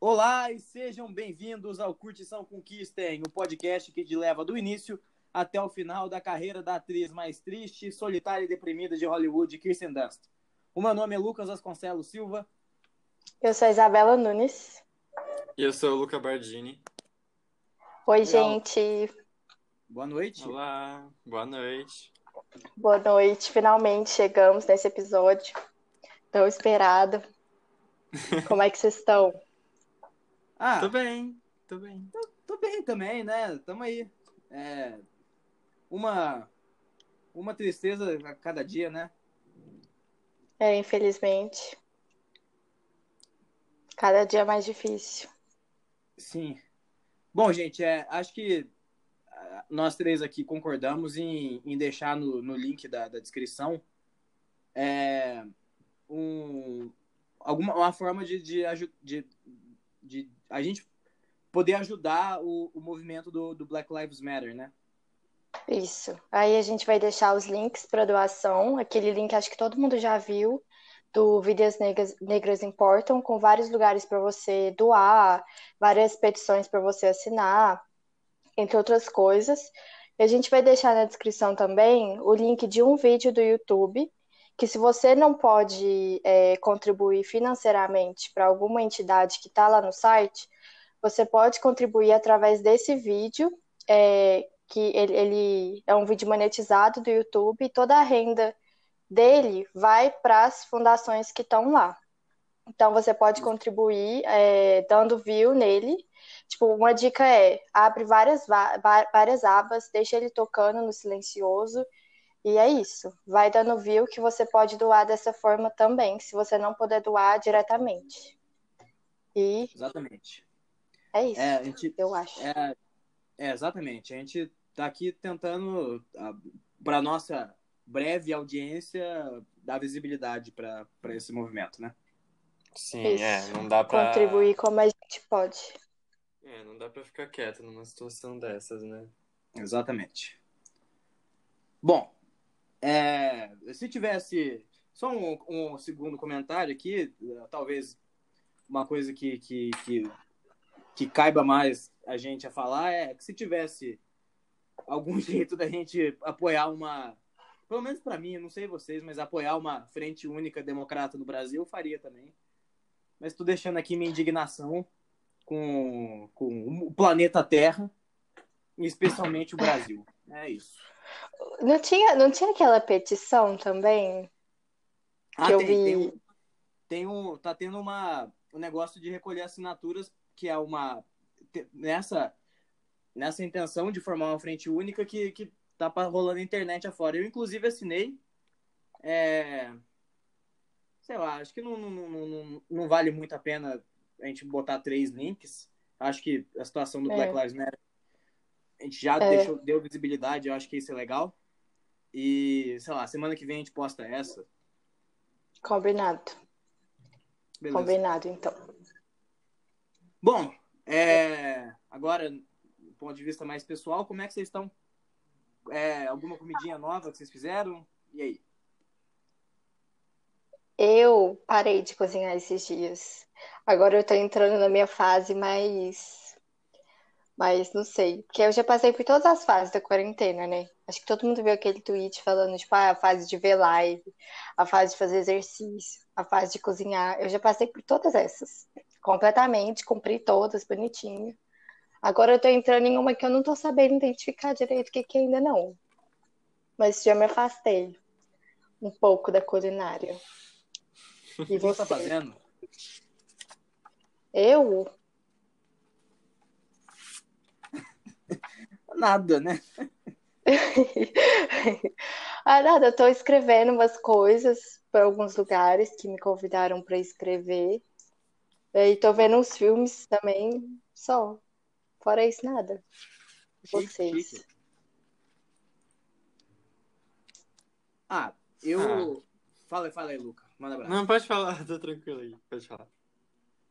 Olá e sejam bem-vindos ao Curtição Conquistem, o podcast que te leva do início até o final da carreira da atriz mais triste, solitária e deprimida de Hollywood, Kirsten Dunst. O meu nome é Lucas Vasconcelos Silva. Eu sou a Isabela Nunes. E eu sou o Luca Bardini. Oi, Legal. gente. Boa noite. Olá, boa noite. Boa noite. Finalmente chegamos nesse episódio tão esperado. Como é que vocês estão? Ah, Tô bem, tô bem. tô bem também, né? Tamo aí. É, uma, uma tristeza a cada dia, né? É, infelizmente. Cada dia mais difícil. Sim. Bom, gente, é, acho que ah, nós três aqui concordamos em, em deixar no, no link da, da descrição é, um, alguma uma forma de, de, de, de a gente poder ajudar o, o movimento do, do Black Lives Matter, né? Isso. Aí a gente vai deixar os links para doação. Aquele link acho que todo mundo já viu, do Vidas Negras, Negras Importam, com vários lugares para você doar, várias petições para você assinar, entre outras coisas. E a gente vai deixar na descrição também o link de um vídeo do YouTube, que se você não pode é, contribuir financeiramente para alguma entidade que está lá no site, você pode contribuir através desse vídeo. é, que ele, ele é um vídeo monetizado do YouTube e toda a renda dele vai para as fundações que estão lá. Então você pode contribuir é, dando view nele. Tipo, uma dica é abre várias, várias abas, deixa ele tocando no silencioso. E é isso. Vai dando view que você pode doar dessa forma também, se você não puder doar diretamente. E Exatamente. é isso, É, a gente, eu acho. É, é, exatamente. A gente tá aqui tentando, para nossa breve audiência, dar visibilidade para esse movimento, né? Sim, Isso. é, não dá pra. Contribuir como a gente pode. É, não dá pra ficar quieto numa situação dessas, né? Exatamente. Bom, é, se tivesse só um, um segundo comentário aqui, eh, talvez uma coisa que, que, que, que caiba mais a gente a falar é que se tivesse algum jeito da gente apoiar uma, pelo menos para mim, não sei vocês, mas apoiar uma frente única democrata no Brasil, eu faria também. Mas estou deixando aqui minha indignação com, com o planeta Terra, e especialmente o Brasil. É isso. Não tinha, não tinha aquela petição também? Ah, Que eu tem, vi- tem um, tem um, tá tendo uma, um negócio de recolher assinaturas que é uma nessa nessa intenção de formar uma frente única que, que tá rolando internet afora. Eu inclusive assinei, é, sei lá, acho que não, não, não, não, não vale muito a pena a gente botar três links. Acho que a situação do É. Black Lives Matter a gente já É. deixou, deu visibilidade, eu acho que isso é legal. E, sei lá, semana que vem a gente posta essa. Combinado. Beleza. Combinado, então. Bom, é, agora, do ponto de vista mais pessoal, como é que vocês estão? É, alguma comidinha nova que vocês fizeram? E aí? Eu parei de cozinhar esses dias. Agora eu tô entrando na minha fase mais. Mas não sei. Porque eu já passei por todas as fases da quarentena, né? Acho que todo mundo viu aquele tweet falando, tipo, ah, a fase de ver live, a fase de fazer exercício, a fase de cozinhar. Eu já passei por todas essas. Completamente, cumpri todas, bonitinho. Agora eu tô entrando em uma que eu não tô sabendo identificar direito o que que é ainda não. Mas já me afastei um pouco da culinária. E O que você tá você? fazendo? Eu? Nada, né? Ah, nada, eu tô escrevendo umas coisas para alguns lugares que me convidaram para escrever. E tô vendo uns filmes também, só. Fora isso, nada. Vocês. chique. Ah, eu. Fala, fala aí, Luca. Manda abraço. Não, pode falar, tô tranquilo aí, pode falar.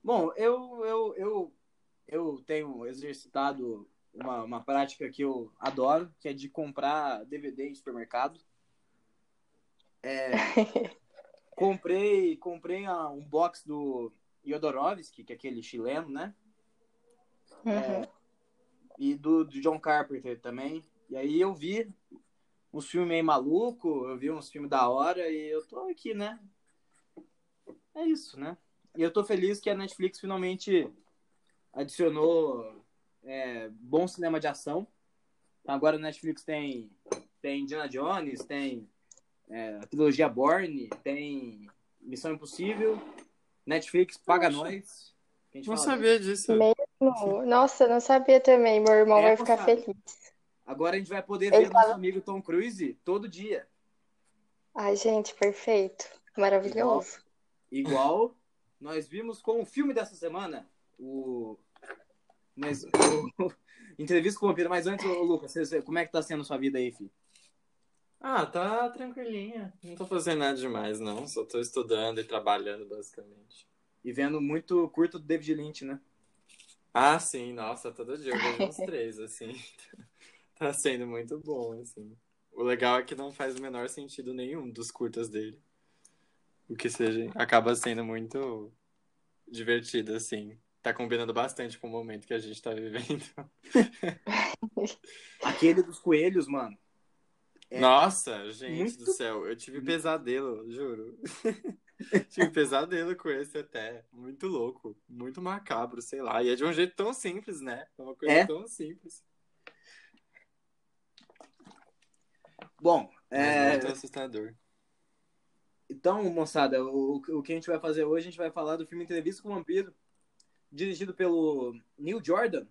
Bom, eu, eu, eu, eu tenho exercitado uma, uma prática que eu adoro, que é de comprar DVD em supermercado. É, comprei comprei um box do Jodorowsky, que é aquele chileno, né? Uhum. É, e do, do John Carpenter também. E aí eu vi uns filmes meio maluco, eu vi uns filmes da hora e eu tô aqui, né? É isso, né? E eu tô feliz que a Netflix finalmente adicionou é, bom cinema de ação. Agora a Netflix tem, tem Indiana Jones, tem é, a trilogia Borne, tem Missão Impossível. Netflix paga nós. Não sabia disso. Mesmo? Nossa, eu não sabia também. Meu irmão É, vai ficar moçada. feliz. Agora a gente vai poder Ele ver nosso tava- amigo Tom Cruise todo dia. Ai, gente, perfeito. Maravilhoso. Igual nós vimos com o filme dessa semana, o. Mas, o... Entrevista com o Vampiro. Mas antes, ô, Lucas, como é que tá sendo a sua vida aí, filho? Ah, tá tranquilinha. Não tô fazendo nada demais, não. Só tô estudando e trabalhando, basicamente. E vendo muito curto do David Lynch, né? Ah, sim, nossa, todo dia eu vejo uns três, assim. Tá sendo muito bom, assim. O legal é que não faz o menor sentido nenhum dos curtas dele. O que seja, acaba sendo muito divertido, assim. Tá combinando bastante com o momento que a gente tá vivendo. Aquele dos coelhos, mano. É. Nossa, gente Muito- do céu, eu tive pesadelo, juro. tive pesadelo com esse até. Muito louco, muito macabro, sei lá. E é de um jeito tão simples, né? É uma coisa É. tão simples. Bom, mas é, muito assustador. então, moçada, o, o que a gente vai fazer hoje, a gente vai falar do filme Entrevista com o Vampiro, dirigido pelo Neil Jordan,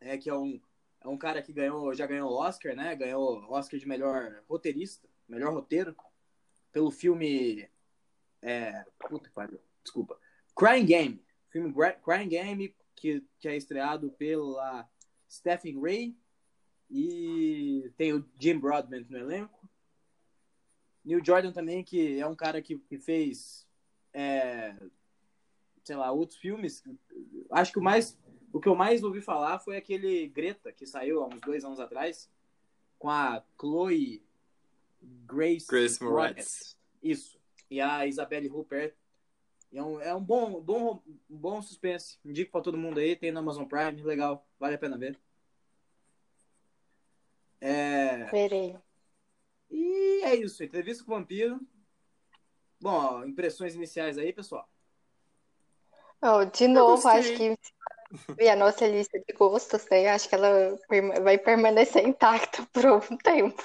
é, que é um, é um cara que ganhou, já ganhou Oscar, né? Ganhou Oscar de melhor roteirista, melhor roteiro, pelo filme. É, puta pariu, desculpa. Crying Game. Filme Crying Game, que, que é estreado pela Stephen Ray e tem o Jim Broadbent no elenco. Neil Jordan também, que é um cara que, que fez, é, sei lá, outros filmes. Acho que o mais, o que eu mais ouvi falar foi aquele Greta, que saiu há uns dois anos atrás, com a Chloe Grace, Grace Moretz. Isso. E a Isabelle Huppert. E É um, é um bom, bom, bom suspense. Indico pra todo mundo aí. Tem no Amazon Prime. Legal. Vale a pena ver. É... Verei. E é isso. Entrevista com o Vampiro. Bom, ó, impressões iniciais aí, pessoal. Oh, de novo, acho que e a nossa lista de gostos, né? Acho que ela vai permanecer intacta por um tempo,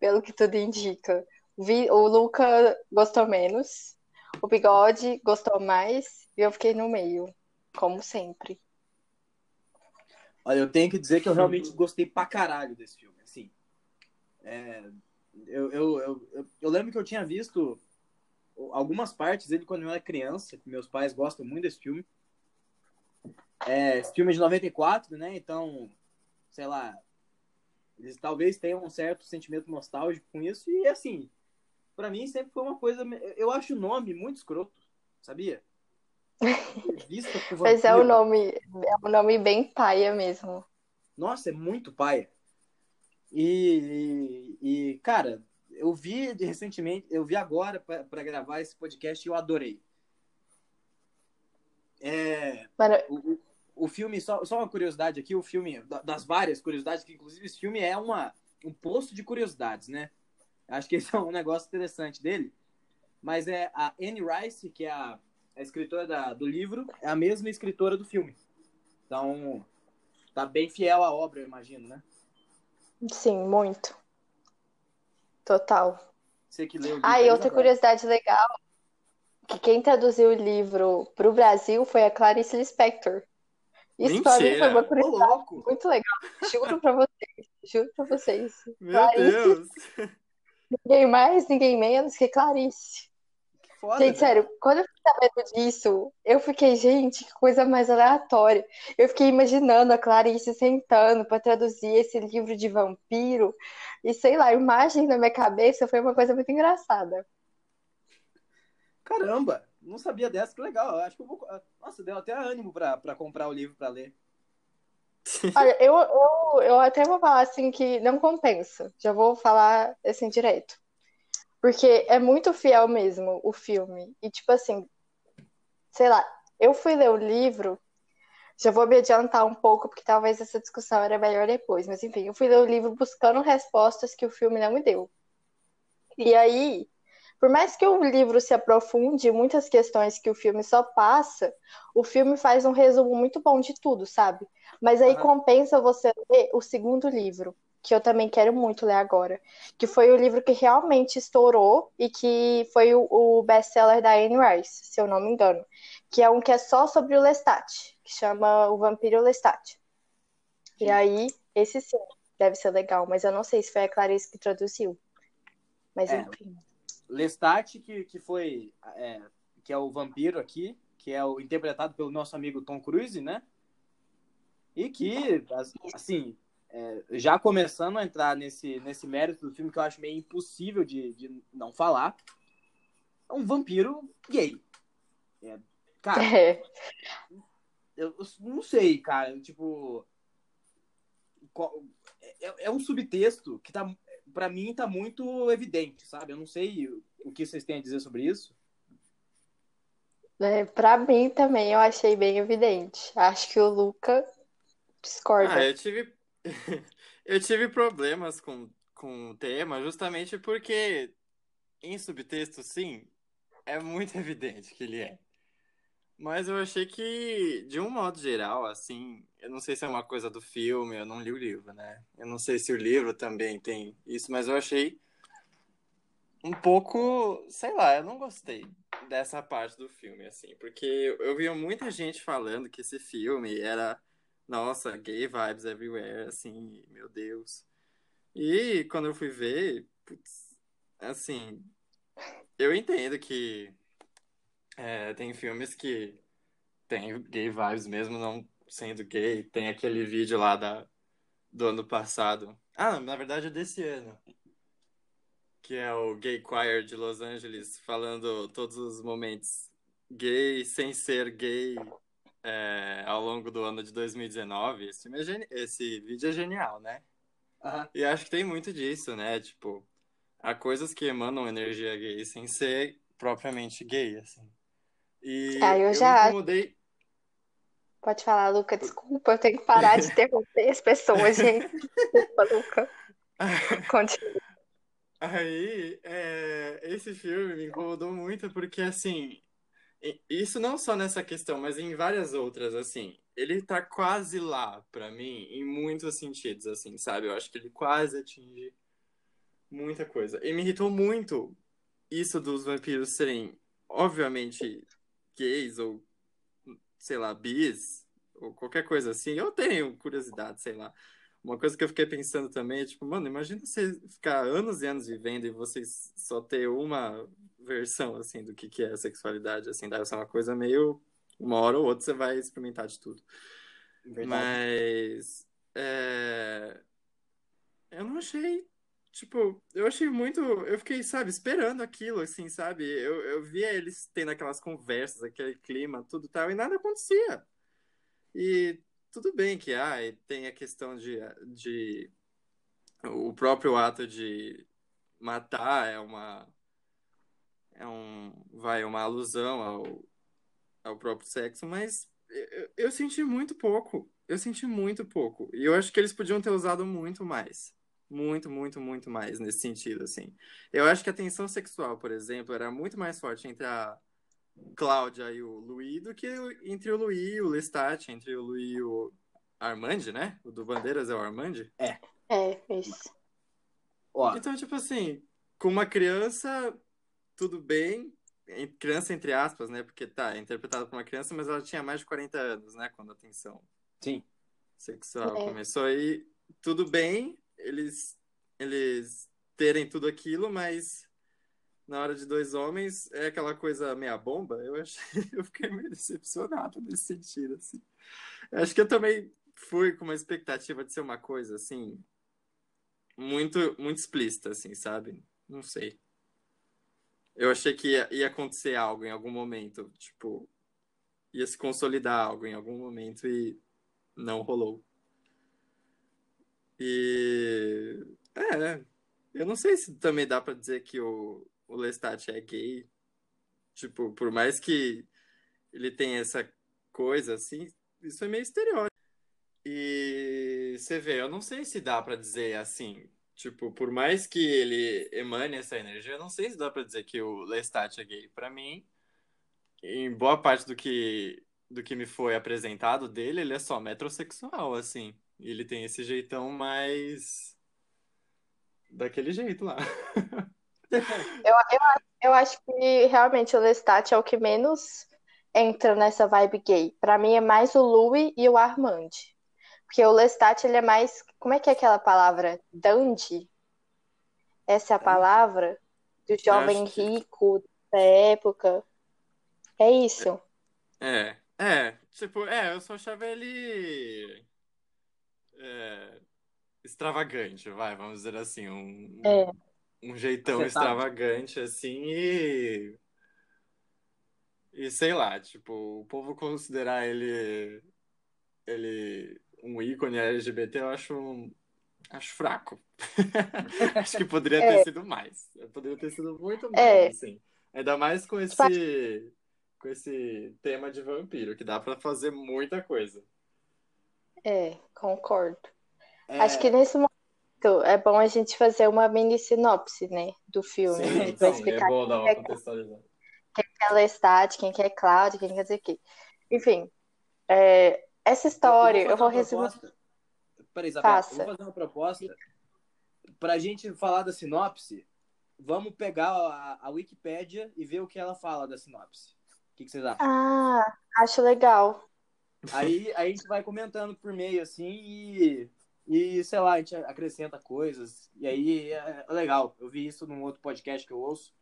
pelo que tudo indica. Vi- o Luca gostou menos, o Bigode gostou mais, e eu fiquei no meio, como sempre. Olha, eu tenho que dizer que eu realmente gostei pra caralho desse filme. Assim, é, eu, eu, eu, eu, eu lembro que eu tinha visto algumas partes dele quando eu era criança, meus pais gostam muito desse filme. É, esse filme é de 94, né? Então, sei lá, eles talvez tenham um certo sentimento nostálgico com isso. E assim, pra mim sempre foi uma coisa. Eu acho o nome muito escroto, sabia? Vista Mas é o vampiro. nome, é um nome bem paia mesmo. Nossa, é muito paia. E, e, e, cara, eu vi recentemente, eu vi agora pra gravar esse podcast e eu adorei. É, o, o- filme, só, só uma curiosidade aqui, o filme, da- das várias curiosidades, que inclusive esse filme é uma, um posto de curiosidades, né? Acho que esse é um negócio interessante dele. Mas é a Anne Rice, que é a, a escritora da- do livro, é a mesma escritora do filme. Então, tá bem fiel à obra, eu imagino, né? sim, muito. Total. Você que leu. Ah, e outra Gabriel. curiosidade legal, que quem traduziu o livro para o Brasil foi a Clarice Lispector. Isso mim foi Mentira! uma curiosidade muito legal. Juro para vocês, juro para vocês. Meu Clarice. Deus! Ninguém mais, ninguém menos que Clarice. Que foda, Gente, velho. sério, quando eu sabendo disso, eu fiquei, gente, que coisa mais aleatória. Eu fiquei imaginando a Clarice sentando para traduzir esse livro de vampiro. E sei lá, a imagem na minha cabeça foi uma coisa muito engraçada. Caramba! Não sabia dessa, que legal. Acho que eu vou. Nossa, deu até ânimo pra, pra comprar o livro pra ler. Olha, eu, eu, eu até vou falar assim que não compensa. Já vou falar assim direto. Porque é muito fiel mesmo o filme. E tipo assim, sei lá, eu fui ler o livro, já vou me adiantar um pouco, porque talvez essa discussão era melhor depois, mas enfim, eu fui ler o livro buscando respostas que o filme não me deu. E aí, por mais que o livro se aprofunde em muitas questões que o filme só passa, o filme faz um resumo muito bom de tudo, sabe? Mas aí Aham. compensa você ler o segundo livro, que eu também quero muito ler agora, que foi o livro que realmente estourou e que foi o, o best-seller da Anne Rice, se eu não me engano, que é um que é só sobre o Lestat, que chama O Vampiro Lestat. E aí, esse sim, deve ser legal, mas eu não sei se foi a Clarice que traduziu. Mas É. enfim. Lestat, que, que foi. é, que é o vampiro aqui, que é o interpretado pelo nosso amigo Tom Cruise, né? E que, as- assim, é, já começando a entrar nesse, nesse mérito do filme que eu acho meio impossível de, de não falar, é um vampiro gay. É, cara, É. eu, eu não sei, cara, tipo. qual- é, é um subtexto que tá, pra mim, tá muito evidente, sabe? Eu não sei o, o que vocês têm a dizer sobre isso. É, pra mim também eu achei bem evidente. Acho que o Luca discorda. Ah, eu tive. eu tive problemas com, com o tema justamente porque em subtexto, sim, é muito evidente que ele é. Mas eu achei que, de um modo geral, assim, eu não sei se é uma coisa do filme, eu não li o livro, né? Eu não sei se o livro também tem isso, mas eu achei um pouco, sei lá, eu não gostei dessa parte do filme, assim, porque eu, via muita gente falando que esse filme era, nossa, gay vibes everywhere, assim, meu Deus. E quando eu fui ver, putz, assim, eu entendo que é, tem filmes que tem gay vibes mesmo não sendo gay. Tem aquele vídeo lá da, do ano passado. Ah, na verdade é desse ano. Que é o Gay Choir de Los Angeles falando todos os momentos gay sem ser gay é, ao longo do ano de 2019. Esse, filme é geni- esse vídeo é genial, né? Aham. E acho que tem muito disso, né? Tipo, há coisas que emanam energia gay sem ser propriamente gay, assim. E Ah, eu eu já incomodei. Pode falar, Luca, desculpa, eu tenho que parar de interromper as pessoas, gente. Desculpa, Luca. Continua. Aí, é, esse filme me incomodou muito porque, assim, isso não só nessa questão, mas em várias outras, assim, ele tá quase lá pra mim em muitos sentidos, assim, sabe? Eu acho que ele quase atinge muita coisa. E me irritou muito isso dos vampiros serem, obviamente, gays ou, sei lá, bis ou qualquer coisa assim. Eu tenho curiosidade, sei lá. Uma coisa que eu fiquei pensando também é, tipo, mano, imagina você ficar anos e anos vivendo e vocês só ter uma versão, assim, do que que é a sexualidade, assim, deve ser uma coisa meio... Uma hora ou outra você vai experimentar de tudo. Verdade. Mas... é, Eu não achei... Tipo, eu achei muito... Eu fiquei, sabe, esperando aquilo, assim, sabe? Eu, eu via eles tendo aquelas conversas, aquele clima, tudo tal, e nada acontecia. E tudo bem que ah, tem a questão de, de o próprio ato de matar é uma é um vai uma alusão ao, ao próprio sexo, mas eu, eu senti muito pouco. Eu senti muito pouco. E eu acho que eles podiam ter usado muito mais. Muito, muito, muito mais nesse sentido, assim. Eu acho que a tensão sexual, por exemplo, era muito mais forte entre a Cláudia e o Luí do que entre o Luí e o Lestat, entre o Luí e o Armand, né? O do Bandeiras é o Armand. É, isso. Ó, Então, tipo assim, com uma criança, tudo bem. em- Criança entre aspas, né? Porque tá, é interpretada por uma criança, mas ela tinha mais de 40 anos, né? Quando a tensão sim. sexual É. começou. E tudo bem eles, eles terem tudo aquilo, mas na hora de dois homens é aquela coisa meia bomba. Eu achei, eu fiquei meio decepcionado nesse sentido, assim. Acho que eu também fui com uma expectativa de ser uma coisa assim muito muito explícita, assim, sabe? Não sei. Eu achei que ia, ia acontecer algo em algum momento, tipo, ia se consolidar algo em algum momento e não rolou. E é, eu não sei se também dá pra dizer que o, o Lestat é gay. Tipo, por mais que ele tem essa coisa, assim, isso é meio estereótipo. E você vê, eu não sei se dá para dizer assim, tipo, por mais que ele emane essa energia, eu não sei se dá para dizer que o Lestat é gay. Para mim, em boa parte do que do que me foi apresentado dele, ele é só metrosexual, assim. Ele tem esse jeitão mais daquele jeito lá. eu, eu, eu acho que realmente o Lestat é o que menos entra nessa vibe gay. Para mim é mais o Louis e o Armand. Porque o Lestat ele é mais, como é que é aquela palavra? Dandy? Essa é a palavra do jovem rico da época. É isso. É, é, tipo, é, eu só achava ele é, extravagante, vai, vamos dizer assim, um, é. um jeitão Afetado. extravagante, assim, e e sei lá, tipo, o povo considerar ele ele um ícone LGBT, eu acho acho fraco. acho que poderia é. ter sido mais. Poderia ter sido muito mais, é. assim. Ainda mais com esse com esse tema de vampiro, que dá para fazer muita coisa. É, concordo. É... Acho que nesse momento é bom a gente fazer uma mini sinopse, né, do filme. Sim, né, sim, explicar é bom dar uma contextualizada quem é Lestat, quem é Cláudio, quem quer dizer o quê. Enfim, é, essa história, eu, eu vou resumir. Peraí, Isabel, eu vou fazer uma proposta. Para a gente falar da sinopse, vamos pegar a, a Wikipédia e ver o que ela fala da sinopse. O que, que vocês acham? Ah, acho legal. Aí, aí a gente vai comentando por meio, assim, e, e, sei lá, a gente acrescenta coisas. E aí é, é legal. Eu vi isso num outro podcast que eu ouço.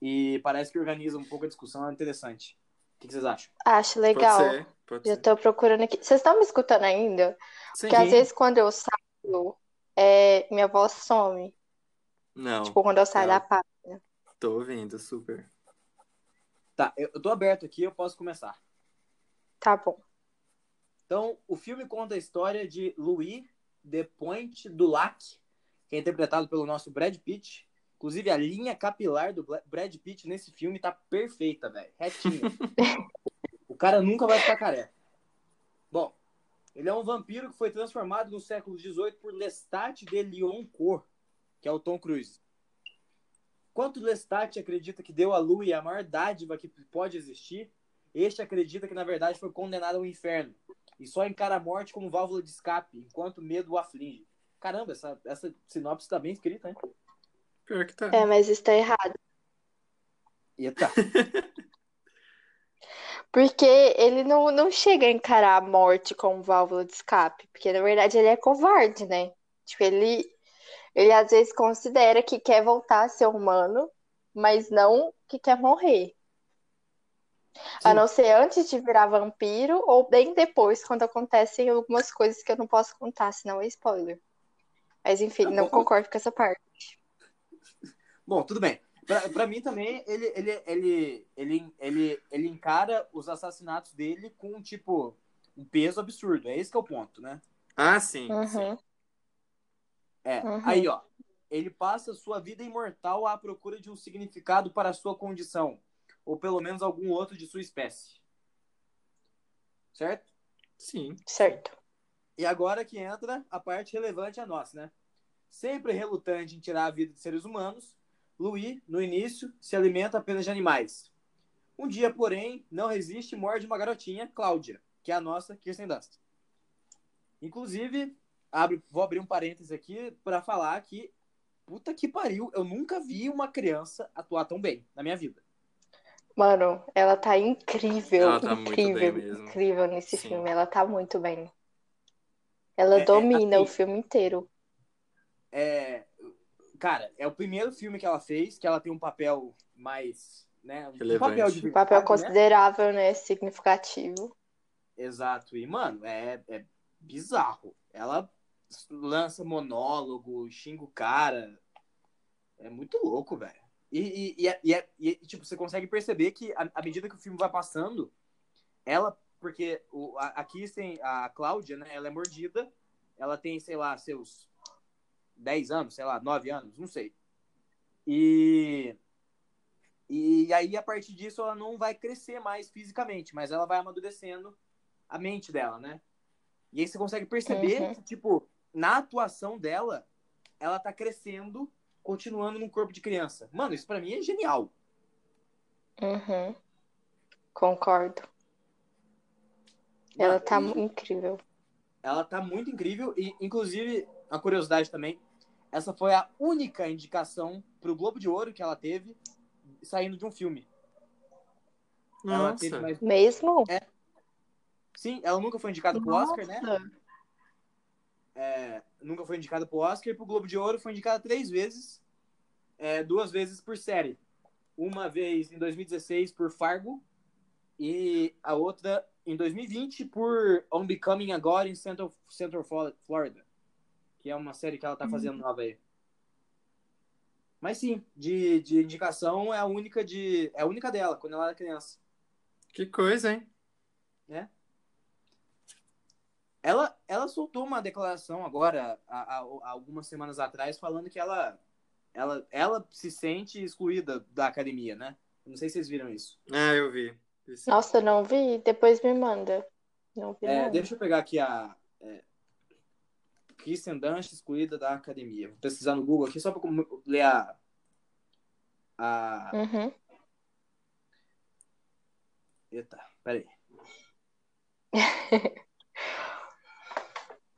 E parece que organiza um pouco a discussão, é interessante. O que vocês acham? Acho legal. Pode ser, pode ser. Eu tô procurando aqui. Vocês estão me escutando ainda? Sim. Porque às vezes quando eu saio, é... minha voz some. Não. Tipo, quando eu saio não. da página. Tô ouvindo, super. Tá, eu tô aberto aqui, eu posso começar. Tá bom. Então, o filme conta a história de Louis de Pointe du Lac, que é interpretado pelo nosso Brad Pitt, Inclusive, a linha capilar do Brad Pitt nesse filme tá perfeita, velho. Retinha. o cara nunca vai ficar careca. Bom, ele é um vampiro que foi transformado no século XVIII por Lestat de Lyoncourt, que é o Tom Cruise. Quanto Lestat acredita que deu a Louis a maior dádiva que pode existir, este acredita que, na verdade, foi condenado ao inferno e só encara a morte como válvula de escape, enquanto o medo o aflige. Caramba, essa, essa sinopse tá bem escrita, hein? Pior que tá. É, mas está errado. Eita. Porque ele não, não chega a encarar a morte como válvula de escape. Porque, na verdade, ele é covarde, né? Tipo, ele, ele às vezes considera que quer voltar a ser humano, mas não que quer morrer. Sim. A não ser antes de virar vampiro ou bem depois, quando acontecem algumas coisas que eu não posso contar, senão é spoiler. Mas enfim, tá não concordo com essa parte. Bom, tudo bem. Pra, mim também, ele, ele, ele, ele, ele, ele encara os assassinatos dele com, tipo, um peso absurdo. É esse que é o ponto, né? Ah, sim. Uhum. sim. É, uhum. aí, ó. Ele passa sua vida imortal à procura de um significado para a sua condição. Ou pelo menos algum outro de sua espécie. Certo? Sim. Certo. E agora que entra a parte relevante a nós, né? Sempre relutante em tirar a vida de seres humanos, Louis, no início, se alimenta apenas de animais. Um dia, porém, não resiste e morde uma garotinha, Cláudia, que é a nossa Kirsten Dunst. Inclusive, abre, vou abrir um parênteses aqui para falar que, puta que pariu, eu nunca vi uma criança atuar tão bem na minha vida. Mano, ela tá incrível, ela tá incrível, incrível nesse Sim. filme. Ela tá muito bem. Ela é, é domina é, assim, o filme inteiro. É, cara, é o primeiro filme que ela fez, que ela tem um papel mais, né? Um papel, de um papel né? considerável, né? né? Significativo. Exato. E, mano, é, é bizarro. Ela lança monólogo, xinga o cara. É muito louco, velho. E, e, e, é, e, é, e, tipo, você consegue perceber que, à medida que o filme vai passando, ela, porque o, a, a Kirsten, a Cláudia, né, ela é mordida, ela tem, sei lá, seus 10 anos, sei lá, 9 anos, não sei. E E aí, a partir disso, ela não vai crescer mais fisicamente, mas ela vai amadurecendo a mente dela, né? E aí você consegue perceber Uhum. que, tipo, na atuação dela, ela tá crescendo, continuando num corpo de criança. Mano, isso pra mim é genial. Uhum. Concordo. Ela tá e- incrível. ela tá muito incrível e, inclusive, a curiosidade também, essa foi a única indicação pro Globo de Ouro que ela teve saindo de um filme. Ela teve Nossa. mais... Mesmo? Sim, ela nunca foi indicada pro Oscar, né? É, nunca foi indicada pro Oscar e pro Globo de Ouro foi indicada três vezes, é, duas vezes por série. Uma vez em 2016 por Fargo e a outra em 2020 por On Becoming a God in Central, Central Flo- Florida, que é uma série que ela tá fazendo nova aí. Mas sim, de, de indicação é a única de é a única dela quando ela era criança. Que coisa, hein? Ela, ela soltou uma declaração agora, há, há- há algumas semanas atrás, falando que ela, ela, ela se sente excluída da academia, né? Não sei se vocês viram isso. Ah, eu vi. Vi sim. Nossa, não vi? Depois me manda. Não vi, É, deixa eu pegar aqui a. É, Kristen Dunst excluída da academia. Vou pesquisar no Google aqui só para ler a. a... Uhum. Eita, peraí.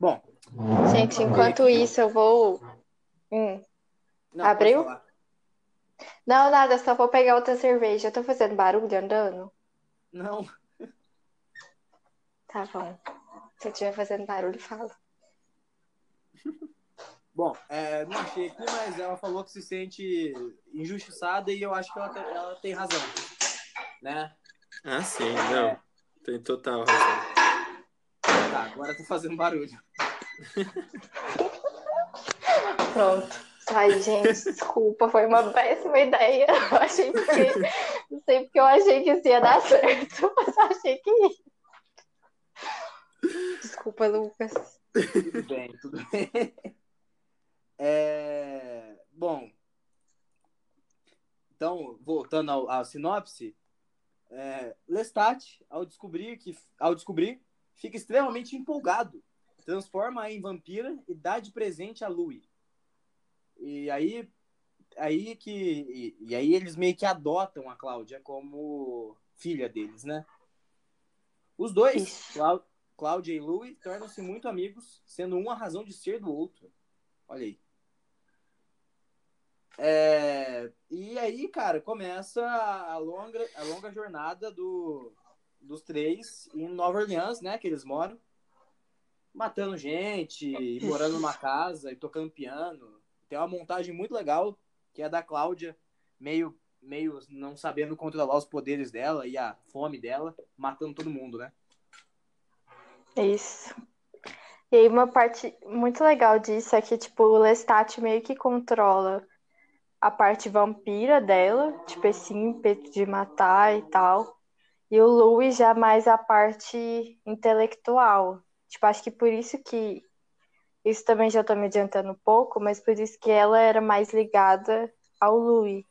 Bom, Gente, enquanto isso, eu vou. Hum. não, Abriu? Não, nada, só vou pegar outra cerveja. Eu tô fazendo barulho andando? Não, Tá bom. Se eu estiver fazendo barulho, fala. Bom, é, não achei aqui, mas ela falou que se sente injustiçada e eu acho que ela, tem- ela tem razão. Né? Ah, sim, não. Tem total razão. Tá, agora tá fazendo barulho. Pronto. Ai, gente, desculpa, foi uma péssima ideia. Eu achei que. Não sei porque eu achei que isso ia dar certo, mas eu achei que ia. Desculpa, Lucas. Tudo bem, tudo bem. É, bom, então, voltando ao, à sinopse, é, Lestat, ao descobrir que ao descobrir, fica extremamente empolgado, transforma-a em vampira e dá de presente a Louis. E aí, aí que e, e aí eles meio que adotam a Cláudia como filha deles, né? Os dois. Clá- Cláudia e Louis, tornam-se muito amigos, sendo um a razão de ser do outro. Olha aí. É, e aí, cara, começa a longa, a longa jornada do, dos três em Nova Orleans, né? Que eles moram. Matando gente, morando numa casa e tocando piano. Tem uma montagem muito legal, que é da Cláudia, meio, meio não sabendo controlar os poderes dela e a fome dela, matando todo mundo, né? Isso. E aí, uma parte muito legal disso é que, tipo, o Lestat meio que controla a parte vampira dela, tipo, esse ímpeto de matar e tal. E o Louis já mais a parte intelectual. Tipo, acho que por isso que. Isso também já tô me adiantando um pouco, mas por isso que ela era mais ligada ao Louis.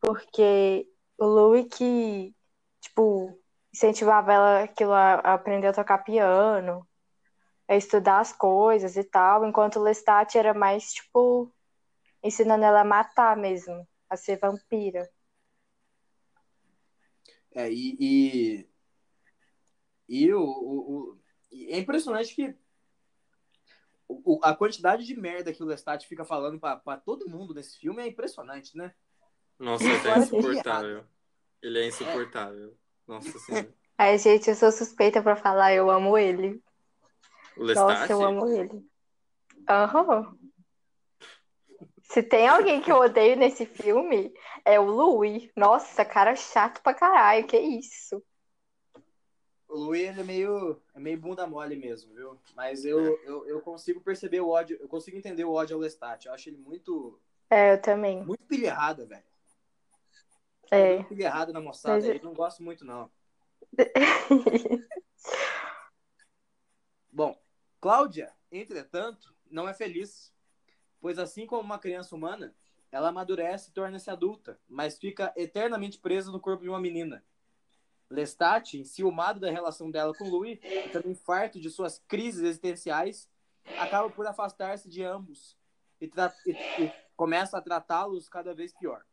Porque o Louis que, tipo, incentivava ela aquilo a, a aprender a tocar piano, a estudar as coisas e tal, enquanto o Lestat era mais, tipo, ensinando ela a matar mesmo, a ser vampira. É, e, e, e o, o, o- é impressionante que o, a quantidade de merda que o Lestat fica falando pra, pra todo mundo nesse filme é impressionante, né? Nossa, ele é insuportável. Ele é insuportável. Nossa senhora. Ai, gente, eu sou suspeita pra falar, eu amo ele. O Lestat? Nossa, eu amo ele. Aham. Se tem alguém que eu odeio nesse filme, é o Louis. Nossa, cara chato pra caralho, que isso? O Louis ele é meio, é meio bunda mole mesmo, viu? Mas eu, eu, eu consigo perceber o ódio, eu consigo entender o ódio ao Lestat. Eu acho ele muito, É, eu também. muito pilha errada, velho. É. Muito pilha errada na moçada. Mas eu- aí, não gosto muito, não. Bom, Cláudia, entretanto, não é feliz, pois assim como uma criança humana, ela amadurece e torna-se adulta, mas fica eternamente presa no corpo de uma menina. Lestat, enciumado da relação dela com Louis, e também farto de suas crises existenciais, acaba por afastar-se de ambos e, e, e começa a tratá-los cada vez pior.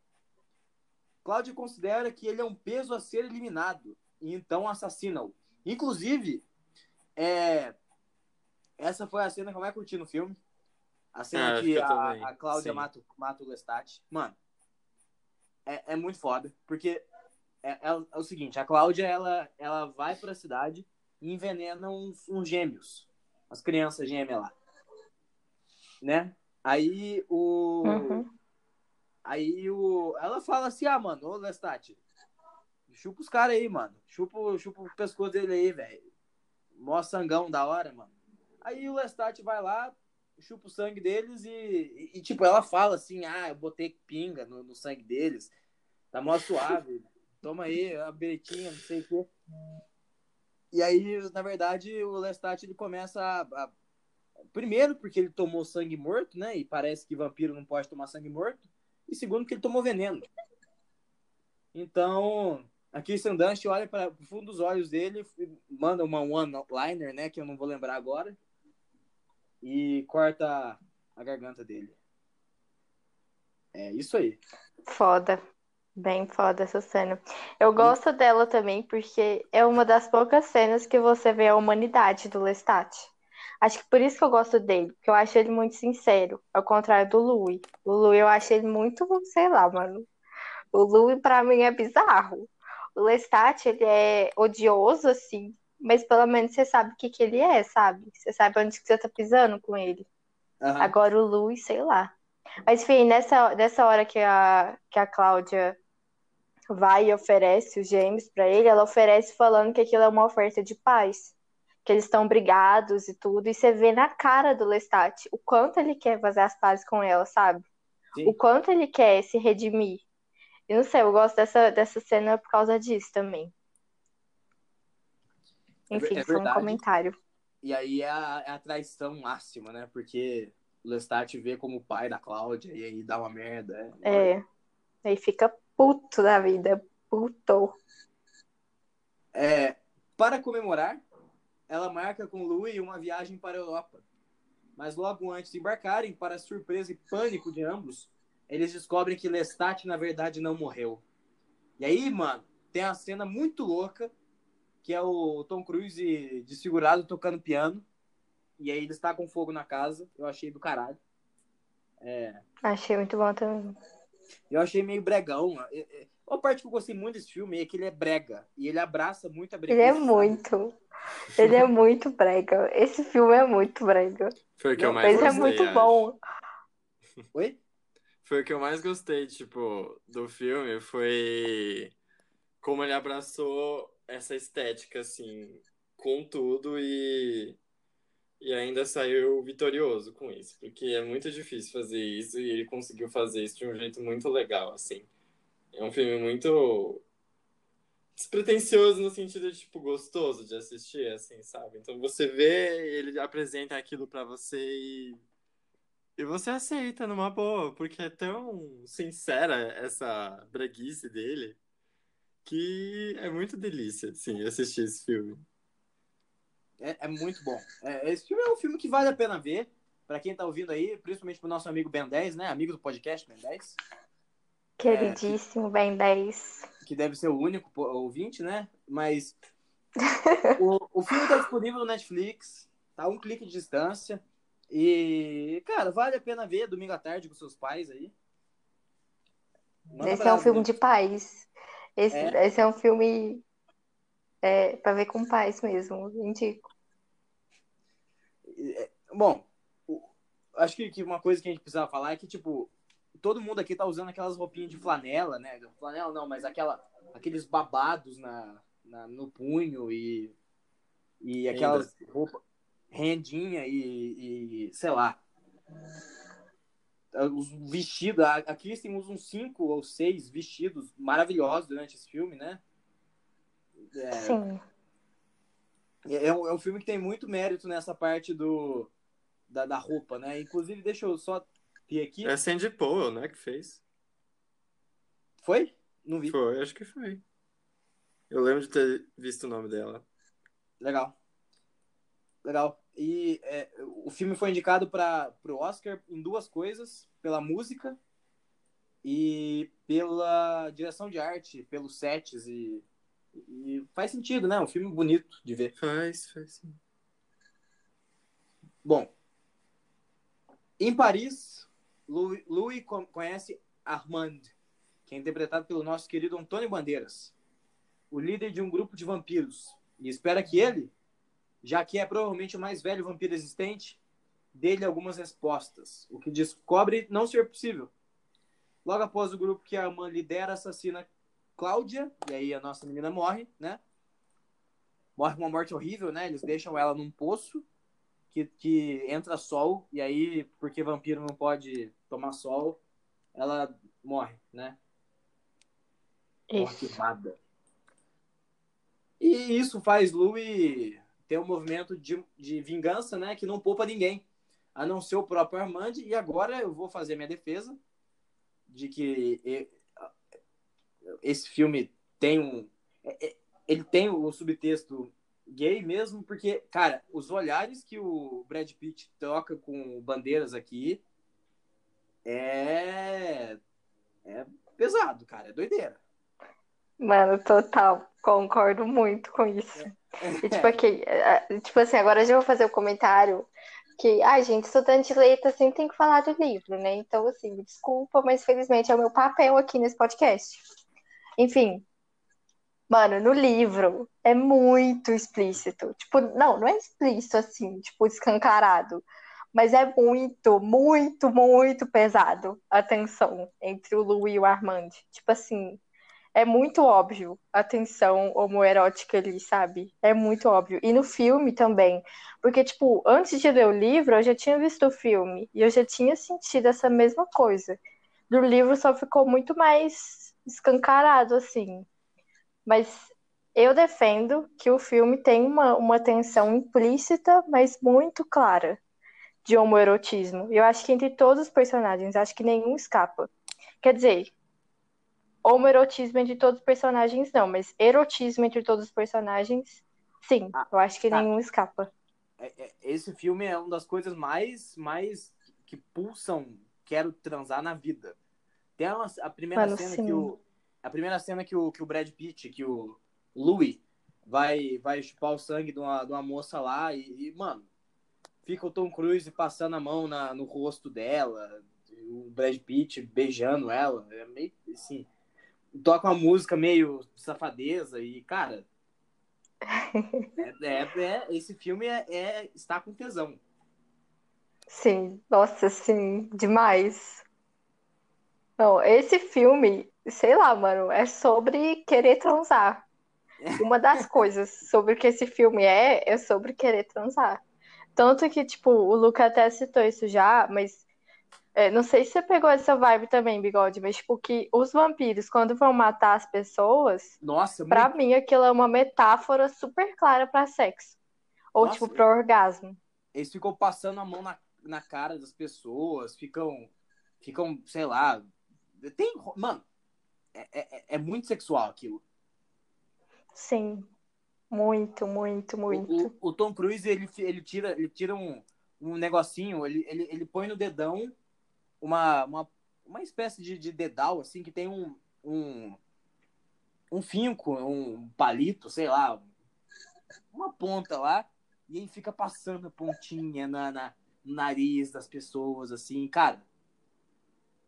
Cláudia considera que ele é um peso a ser eliminado e então assassina-o. Inclusive, é... essa foi a cena que eu mais curti no filme. A cena Ah, que a, também, a Cláudia sim. mata, mata o Lestat. Mano, é, é muito foda, porque é, é o- é o seguinte, a Cláudia, ela, ela vai pra cidade e envenena uns, uns gêmeos, as crianças gêmeas lá, né? Aí o... Uhum. Aí o... ela fala assim, ah, mano, ô Lestat, chupa os caras aí, mano, chupa, chupa o pescoço dele aí, velho. Mó sangão da hora, mano. Aí o Lestat vai lá, chupa o sangue deles e, e- tipo, ela fala assim, ah, eu botei pinga no, no sangue deles, tá mó suave, toma aí a beretinha, não sei o quê. E aí, na verdade, o Lestat, ele começa a, a- Primeiro, porque ele tomou sangue morto, né, e parece que vampiro não pode tomar sangue morto, e segundo, que ele tomou veneno. Então, a Kirsten Dunst olha para o fundo dos olhos dele, manda uma one-liner, né, que eu não vou lembrar agora, e corta a garganta dele. É isso aí. Foda. Bem foda essa cena. Eu gosto dela também porque é uma das poucas cenas que você vê a humanidade do Lestat. Acho que por isso que eu gosto dele, porque eu acho ele muito sincero, ao contrário do Louis. O Louis eu acho ele muito, sei lá, mano. O Louis pra mim é bizarro. O Lestat, ele é odioso, assim, mas pelo menos você sabe o que que ele é, sabe? Você sabe onde que você tá pisando com ele. Aham. Agora o Luiz, sei lá. Mas, enfim, nessa, nessa hora que a, que a Cláudia vai e oferece os gêmeos pra ele, ela oferece falando que aquilo é uma oferta de paz. Que eles estão brigados e tudo. E você vê na cara do Lestat o quanto ele quer fazer as pazes com ela, sabe? Sim. O quanto ele quer se redimir. Eu não sei, eu gosto dessa, dessa cena por causa disso também. É Enfim, é foi um comentário. E aí é a, é a traição máxima, né? Porque o Lestat vê como o pai da Cláudia e aí dá uma merda. É. É. Aí fica puto da vida. Puto. É, para comemorar, ela marca com Louis uma viagem para a Europa. Mas logo antes de embarcarem, para surpresa e pânico de ambos, eles descobrem que Lestat, na verdade, não morreu. E aí, mano, tem uma cena muito louca, que é o Tom Cruise desfigurado tocando piano. E aí ele está com fogo na casa. Eu achei do caralho. Achei muito bom também. Eu achei meio bregão. É- é- Uma parte que eu gostei muito desse filme é que ele é brega. E ele abraça muito a Ele breguice. é muito. Ele é muito brega. Esse filme é muito brega. Foi o que eu mais Mas é gostei, muito acho. bom. Oi? Foi o que eu mais gostei, tipo, do filme, foi como ele abraçou essa estética, assim, com tudo e, e ainda saiu vitorioso com isso, porque é muito difícil fazer isso e ele conseguiu fazer isso de um jeito muito legal, assim. É um filme muito despretensioso no sentido de, tipo, gostoso de assistir, assim, sabe? Então você vê, ele apresenta aquilo pra você e e você aceita numa boa, porque é tão sincera essa breguice dele que é muito delícia, sim, assistir esse filme. É, é muito bom. É, esse filme é um filme que vale a pena ver. Pra quem tá ouvindo aí, principalmente pro nosso amigo Ben 10, né? Amigo do podcast Ben 10. Queridíssimo Ben 10. Que deve ser o único ouvinte, né? Mas o, o filme tá disponível no Netflix. Tá a um clique de distância. E, cara, vale a pena ver domingo à tarde com seus pais aí. Manda Esse é um filme né? de pais. Esse É. esse é um filme é, pra ver com pais mesmo. Indico. Bom, o- acho que, que uma coisa que a gente precisava falar é que, tipo, todo mundo aqui tá usando aquelas roupinhas de flanela, né? Flanela não, mas aquela, aqueles babados na, na- no punho e, e aquelas roupas, rendinha e, e, sei lá. Os vestidos, a, a Kristen usa uns cinco ou seis vestidos maravilhosos durante esse filme, né? É, Sim. é um, é um filme que tem muito mérito nessa parte do, da, da roupa, né? Inclusive, deixa eu só vi aqui. É Sandy Powell, né, que fez. Foi? Não vi. Foi, acho que foi. Eu lembro de ter visto o nome dela. Legal. Legal. E é, o filme foi indicado para o Oscar em duas coisas: pela música e pela direção de arte, pelos sets. E, e faz sentido, né? Um filme bonito de ver. Faz, faz sim. Bom, em Paris, Louis, Louis conhece Armand, que é interpretado pelo nosso querido Antônio Bandeiras, o líder de um grupo de vampiros, e espera que ele, já que é provavelmente o mais velho vampiro existente, dê-lhe algumas respostas, o que descobre não ser possível. Logo após o grupo que a Armand lidera assassina Cláudia, e aí a nossa menina morre, né? Morre uma morte horrível, né? Eles deixam ela num poço que, que entra sol, e aí, porque vampiro não pode tomar sol, ela morre, né? Morre queimada. E isso faz Louis ter um movimento de, de vingança, né? Que não poupa ninguém, a não ser o próprio Armand. E agora eu vou fazer minha defesa de que esse filme tem um. É, é, ele tem o subtexto gay mesmo, porque, cara, os olhares que o Brad Pitt troca com bandeiras aqui é. É pesado, cara, é doideira. Mano, total, concordo muito com isso. E, tipo, aqui, é, tipo assim, agora eu já vou fazer o um comentário que, ai, gente, estudante de letras sempre tem que falar do livro, né? Então, assim, desculpa, mas felizmente é o meu papel aqui nesse podcast. Enfim, Mano, no livro é muito explícito. Tipo, não, não é explícito assim, tipo, escancarado. Mas é muito, muito, muito pesado a tensão entre o Lu e o Armand. Tipo assim, é muito óbvio a tensão homoerótica ali, sabe? É muito óbvio. E no filme também. Porque, tipo, antes de ler o livro, eu já tinha visto o filme. E eu já tinha sentido essa mesma coisa. Do livro só ficou muito mais escancarado, assim. Mas eu defendo que o filme tem uma, uma tensão implícita, mas muito clara, de homoerotismo. Eu acho que entre todos os personagens, acho que nenhum escapa. Quer dizer, homoerotismo entre todos os personagens não, mas erotismo entre todos os personagens, sim. Ah, eu acho que tá. nenhum escapa. É, é, esse filme é uma das coisas mais, mais que pulsam quero transar na vida. Tem a, a primeira Mano, cena sim. que o a primeira cena que o, que o Brad Pitt, que o Louis vai, vai chupar o sangue de uma, de uma moça lá e, e, mano, fica o Tom Cruise passando a mão na, no rosto dela, o Brad Pitt beijando ela, é meio assim, toca uma música meio safadeza e, cara, é, é, é esse filme é, é, está com tesão. Sim, nossa, sim, demais. Não, esse filme, sei lá, mano, é sobre querer transar. Uma das coisas sobre o que esse filme é, é sobre querer transar. Tanto que, tipo, o Luca até citou isso já, mas é, não sei se você pegou essa vibe também, Bigode, mas, tipo, que os vampiros, quando vão matar as pessoas, Nossa, pra muito... mim aquilo é uma metáfora super clara para sexo. Ou, Nossa, tipo, pro orgasmo. Eles ficam passando a mão na, na cara das pessoas, ficam, ficam, sei lá, tem. Mano, é, é, é muito sexual aquilo. Sim. Muito, muito, muito. O, o, o, Tom Cruise, ele, ele tira, ele tira um, um negocinho, ele, ele, ele põe no dedão uma, uma, uma espécie de, de dedal, assim, que tem um, um, um finco, um palito, sei lá, uma ponta lá, e ele fica passando a pontinha na, na no nariz das pessoas, assim, cara,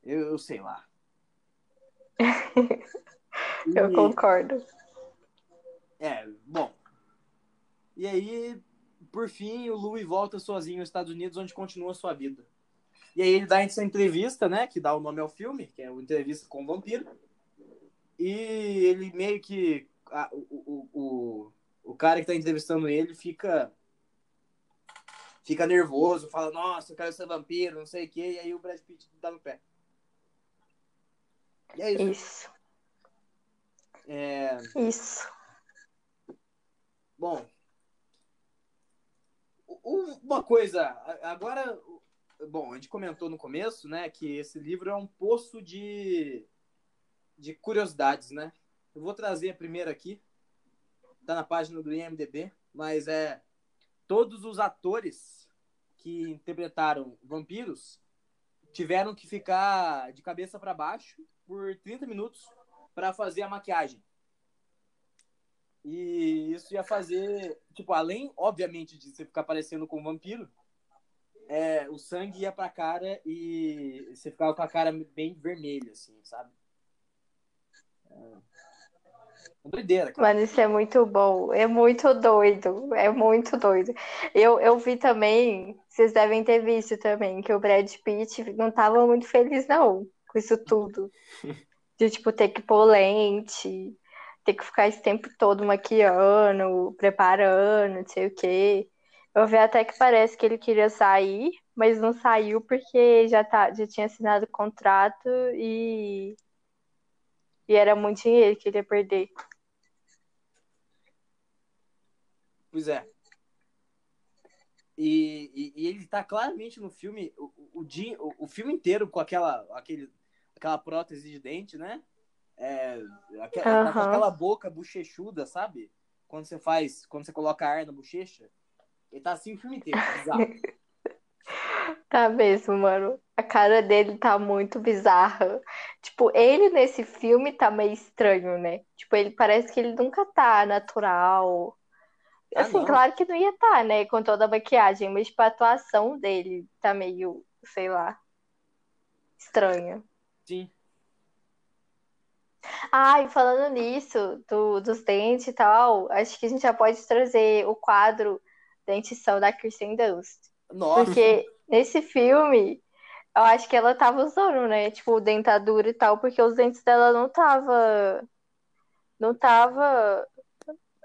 eu, eu sei lá. Eu e... concordo. É, bom. E aí, por fim, o Louis volta sozinho aos Estados Unidos, onde continua a sua vida. E aí ele dá essa entrevista, né, que dá o nome ao filme, que é uma entrevista com o vampiro. E ele meio que... A, o, o, o, o cara que tá entrevistando ele fica fica nervoso, fala, nossa, eu quero ser vampiro, não sei o quê, e aí o Brad Pitt dá no pé. E é isso. Isso. É... Isso. Bom, uma coisa, agora bom, a gente comentou no começo, né, que esse livro é um poço de, de curiosidades, né? Eu vou trazer a primeira aqui, tá na página do IMDb, mas é todos os atores que interpretaram vampiros tiveram que ficar de cabeça para baixo por 30 minutos para fazer a maquiagem. E isso ia fazer, tipo, além, obviamente, de você ficar parecendo com um vampiro, é, o sangue ia pra cara e você ficava com a cara bem vermelha, assim, sabe? É... Doideira, cara. Mano, isso é muito bom. É muito doido. É muito doido. Eu, eu vi também, vocês devem ter visto também, que o Brad Pitt não tava muito feliz, não, com isso tudo. De, tipo, ter que pôr lente, ter que ficar esse tempo todo maquiando, preparando, não sei o quê. Eu vi até que parece que ele queria sair, mas não saiu porque já, tá, já tinha assinado o contrato e, e era muito dinheiro que ele ia perder. Pois é. E, e, e, ele tá claramente no filme, o, o, o, o filme inteiro com aquela, aquele, aquela prótese de dente, né? É, aquela, uhum. aquela boca bochechuda, sabe? Quando você faz, quando você coloca ar na bochecha. Ele tá assim o filme inteiro, bizarro. Tá mesmo, mano. A cara dele tá muito bizarra. Tipo, ele nesse filme tá meio estranho, né? Tipo, ele parece que ele nunca tá natural. Ah, assim, ah, claro que não ia estar, tá, né? Com toda a maquiagem, mas tipo, a atuação dele tá meio, sei lá, estranha. Sim. Ah, e falando nisso, do, dos dentes e tal, acho que a gente já pode trazer o quadro Dentição da Kirsten Dunst. Nossa. Porque nesse filme, eu acho que ela tava usando, né? Tipo, dentadura e tal, porque os dentes dela não tava. Não tava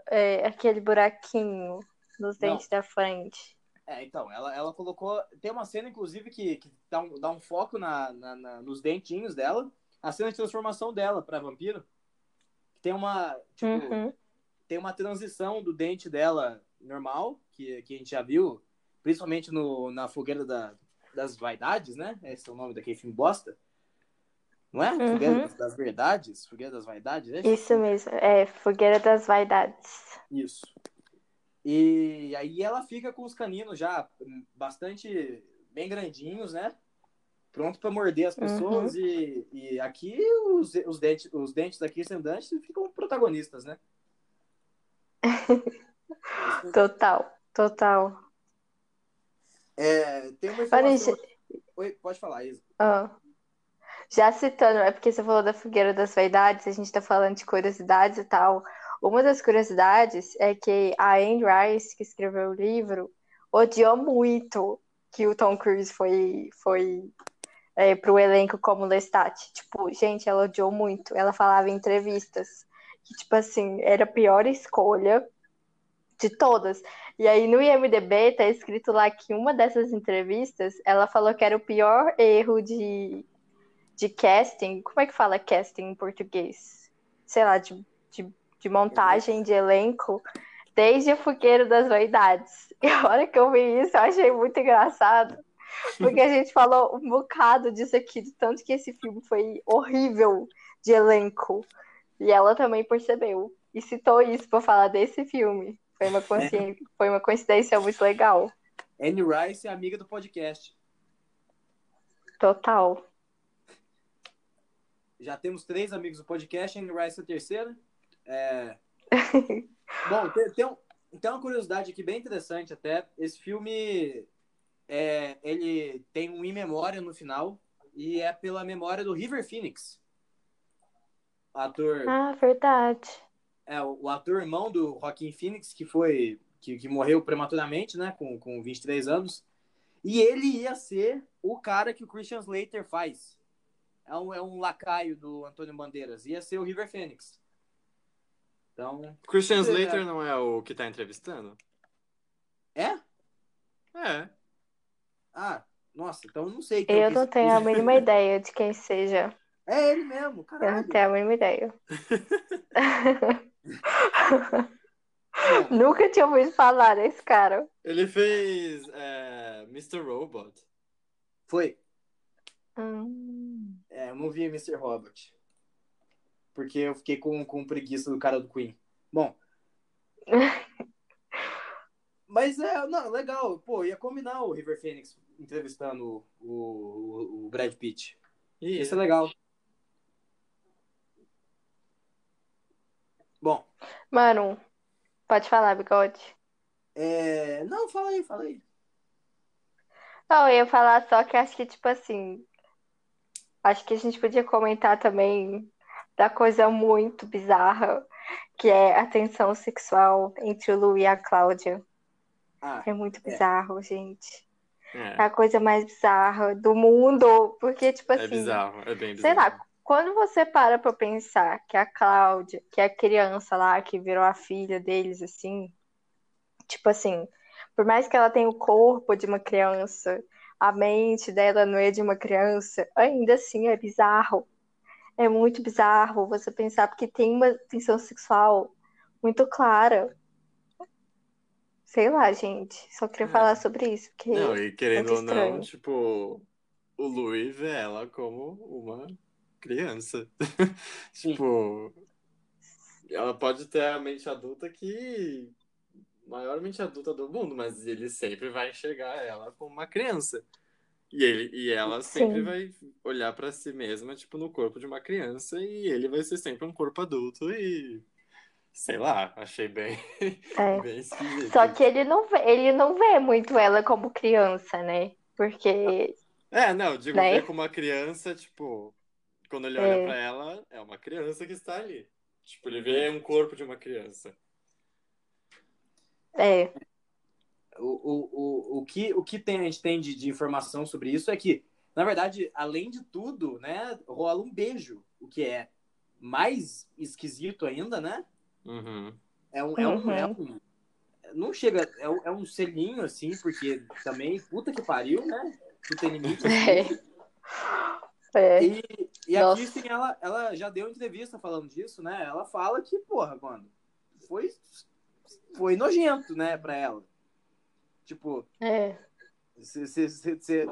é, aquele buraquinho nos dentes não. da frente. É, então, ela, ela colocou. Tem uma cena, inclusive, que, que dá, um, dá um foco na, na, na, nos dentinhos dela. A cena de transformação dela pra vampiro. Tem uma. Tipo, uhum. tem uma transição do dente dela normal, que, que a gente já viu, principalmente no, na fogueira da, das vaidades, né? Esse é o nome daquele filme bosta. Não é? Uhum. Fogueira das Verdades? Fogueira das Vaidades? É isso mesmo, é Fogueira das Vaidades. Isso. E aí ela fica com os caninos já bastante bem grandinhos, né? Pronto para morder as pessoas. Uhum. E, e aqui os, os, dentes, os dentes da Kirsten Dunst ficam protagonistas, né? total, total. É, tem uma informação... Oi, pode falar, Isa. Ah. Já citando, é porque você falou da fogueira das vaidades, a gente tá falando de curiosidades e tal. Uma das curiosidades é que a Anne Rice, que escreveu o livro, odiou muito que o Tom Cruise foi, foi é, pro elenco como Lestat. Tipo, gente, ela odiou muito. Ela falava em entrevistas que, tipo assim, era a pior escolha de todas. E aí no IMDB tá escrito lá que uma dessas entrevistas, ela falou que era o pior erro de de casting, como é que fala casting em português? Sei lá, de, de, de montagem de elenco, desde o Fogueiro das Vaidades. E a hora que eu vi isso, eu achei muito engraçado. Porque a gente falou um bocado disso aqui, de tanto que esse filme foi horrível de elenco. E ela também percebeu. E citou isso para falar desse filme. Foi uma, consci... foi uma coincidência muito legal. Anne Rice é amiga do podcast. Total. Já temos três amigos do podcast, Anne Rice é a terceira. É... Bom, tem, tem, um, tem uma curiosidade aqui bem interessante até. Esse filme, é, ele tem um in memória no final e é pela memória do River Phoenix. Ator... Ah, verdade. É, o, ator irmão do Joaquim Phoenix, que foi... Que, que morreu prematuramente, né? Com, com 23 anos. E ele ia ser o cara que o Christian Slater faz é um, é um lacaio do Antônio Bandeiras. Ia ser o River Phoenix. Então. Christian Slater é... não é o que tá entrevistando? É? É. Ah, nossa, então não sei. Eu, eu não tenho a mínima ideia de quem seja. É ele mesmo, caralho. Eu não tenho a mínima ideia. Nunca tinha ouvido falar desse cara. Ele fez é, Mr. Robot. Foi. Hum. É, eu não vi Mr. Robot. Porque eu fiquei com, com preguiça do cara do Queen. Bom. Mas é, não, legal. Pô, ia combinar o River Phoenix entrevistando o, o, o Brad Pitt. Isso é legal. Bom, Mano, pode falar, bigode. é... não, fala aí, fala aí. Não, eu ia falar só que acho que, tipo assim, acho que a gente podia comentar também da coisa muito bizarra, que é a tensão sexual entre o Lu e a Cláudia. Ah, É muito É. bizarro, gente. É é, a coisa mais bizarra do mundo, porque, tipo é assim, bizarro, é bem sei bizarro. lá, quando você para pra pensar que a Cláudia, que é a criança lá que virou a filha deles, assim, tipo assim, por mais que ela tenha o corpo de uma criança, a mente dela não é de uma criança, ainda assim é bizarro. É muito bizarro você pensar, porque tem uma tensão sexual muito clara. Sei lá, gente. Só queria É. falar sobre isso, porque Não, e querendo muito ou não, tipo, o Louis vê ela como uma criança. Tipo, ela pode ter a mente adulta que. maior mente adulta do mundo, mas ele sempre vai enxergar ela como uma criança. E, ele, e ela sempre Sim. vai olhar pra si mesma, tipo, no corpo de uma criança, e ele vai ser sempre um corpo adulto e. Sei lá, achei bem, É. bem esquisito. Só que ele não vê, ele não vê muito ela como criança, né? Porque É, não, digo, Né? ver como uma criança, tipo, quando ele olha É. pra ela, é uma criança que está ali. Tipo, ele vê um corpo de uma criança. é, O, o, o, o, que, o que tem, a gente tem de, de informação sobre isso é que, na verdade, além de tudo, né, rola um beijo, o que é mais esquisito ainda, né? Uhum. É um, é um, Uhum. é um- não chega, é um, é um selinho, assim, porque também, puta que pariu, né? Tudo tem limite. assim. é, E, e a Nossa. Kirsten, ela, ela já deu entrevista falando disso, né? Ela fala que, porra, mano, foi, foi nojento, né, pra ela. Tipo, é,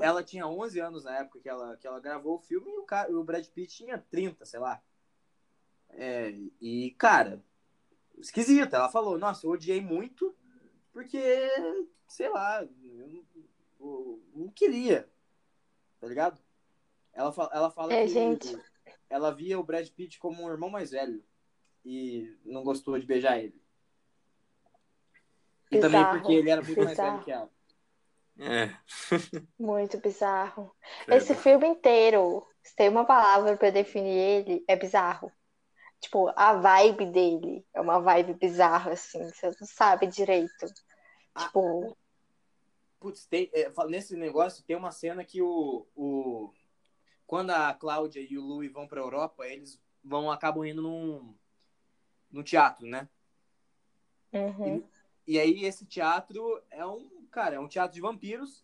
ela tinha 11 anos na época que ela, que ela gravou o filme e o, cara, o Brad Pitt tinha 30, sei lá. É, e, cara, esquisito. Ela falou, nossa, eu odiei muito porque, sei lá, eu não, eu não queria, tá ligado? Ela, fa- ela fala É, que gente. ela via o Brad Pitt como um irmão mais velho e não gostou de beijar ele. E também Bizarro, porque ele era muito mais bizarro. velho que ela. É, muito bizarro. credo. Esse filme inteiro, se tem uma palavra pra definir ele, é bizarro. Tipo, a vibe dele é uma vibe bizarra, assim, você não sabe direito. Ah, Tipo, Putz, tem, é, fala- nesse negócio tem uma cena que o, o quando a Cláudia e o Louis vão pra Europa, eles vão acabam indo num, num teatro, né? uhum, E aí esse teatro é um, cara, é um teatro de vampiros.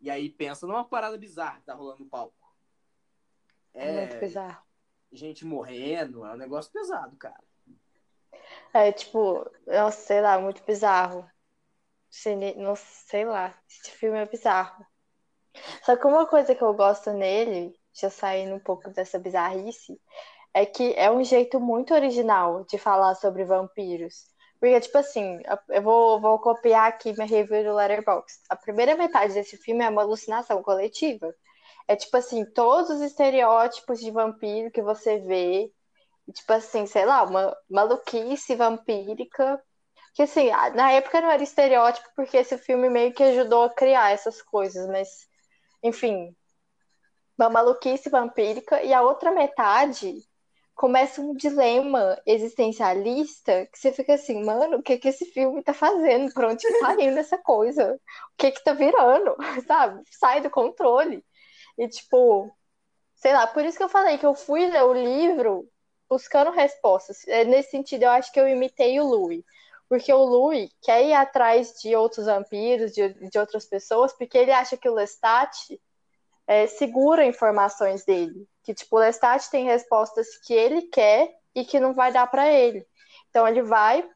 E aí pensa numa parada bizarra que tá rolando no palco. é muito É bizarro. gente morrendo, é um negócio pesado, cara. É tipo, nossa, sei lá, muito bizarro. Não sei lá, esse filme é bizarro. Só que uma coisa que eu gosto nele, já saindo um pouco dessa bizarrice, é que é um jeito muito original de falar sobre vampiros. Porque, tipo assim, eu vou, vou copiar aqui minha review do Letterboxd. A primeira metade desse filme é uma alucinação coletiva. É tipo assim, todos os estereótipos de vampiro que você vê, tipo assim, sei lá, uma maluquice vampírica. Que assim, na época não era estereótipo, porque esse filme meio que ajudou a criar essas coisas, mas, enfim, uma maluquice vampírica. E a outra metade começa um dilema existencialista que você fica assim, mano, o que que esse filme tá fazendo? Pra onde tá indo essa coisa? O que que tá virando? Sabe? Sai do controle. E tipo, sei lá, por isso que eu falei que eu fui ler o livro buscando respostas. É, Nesse sentido, eu acho que eu imitei o Louis. Porque o Louis quer ir atrás de outros vampiros, de, de outras pessoas, porque ele acha que o Lestat é, segura informações dele. Que, tipo, o Lestat tem respostas que ele quer e que não vai dar pra ele. Então, ele vai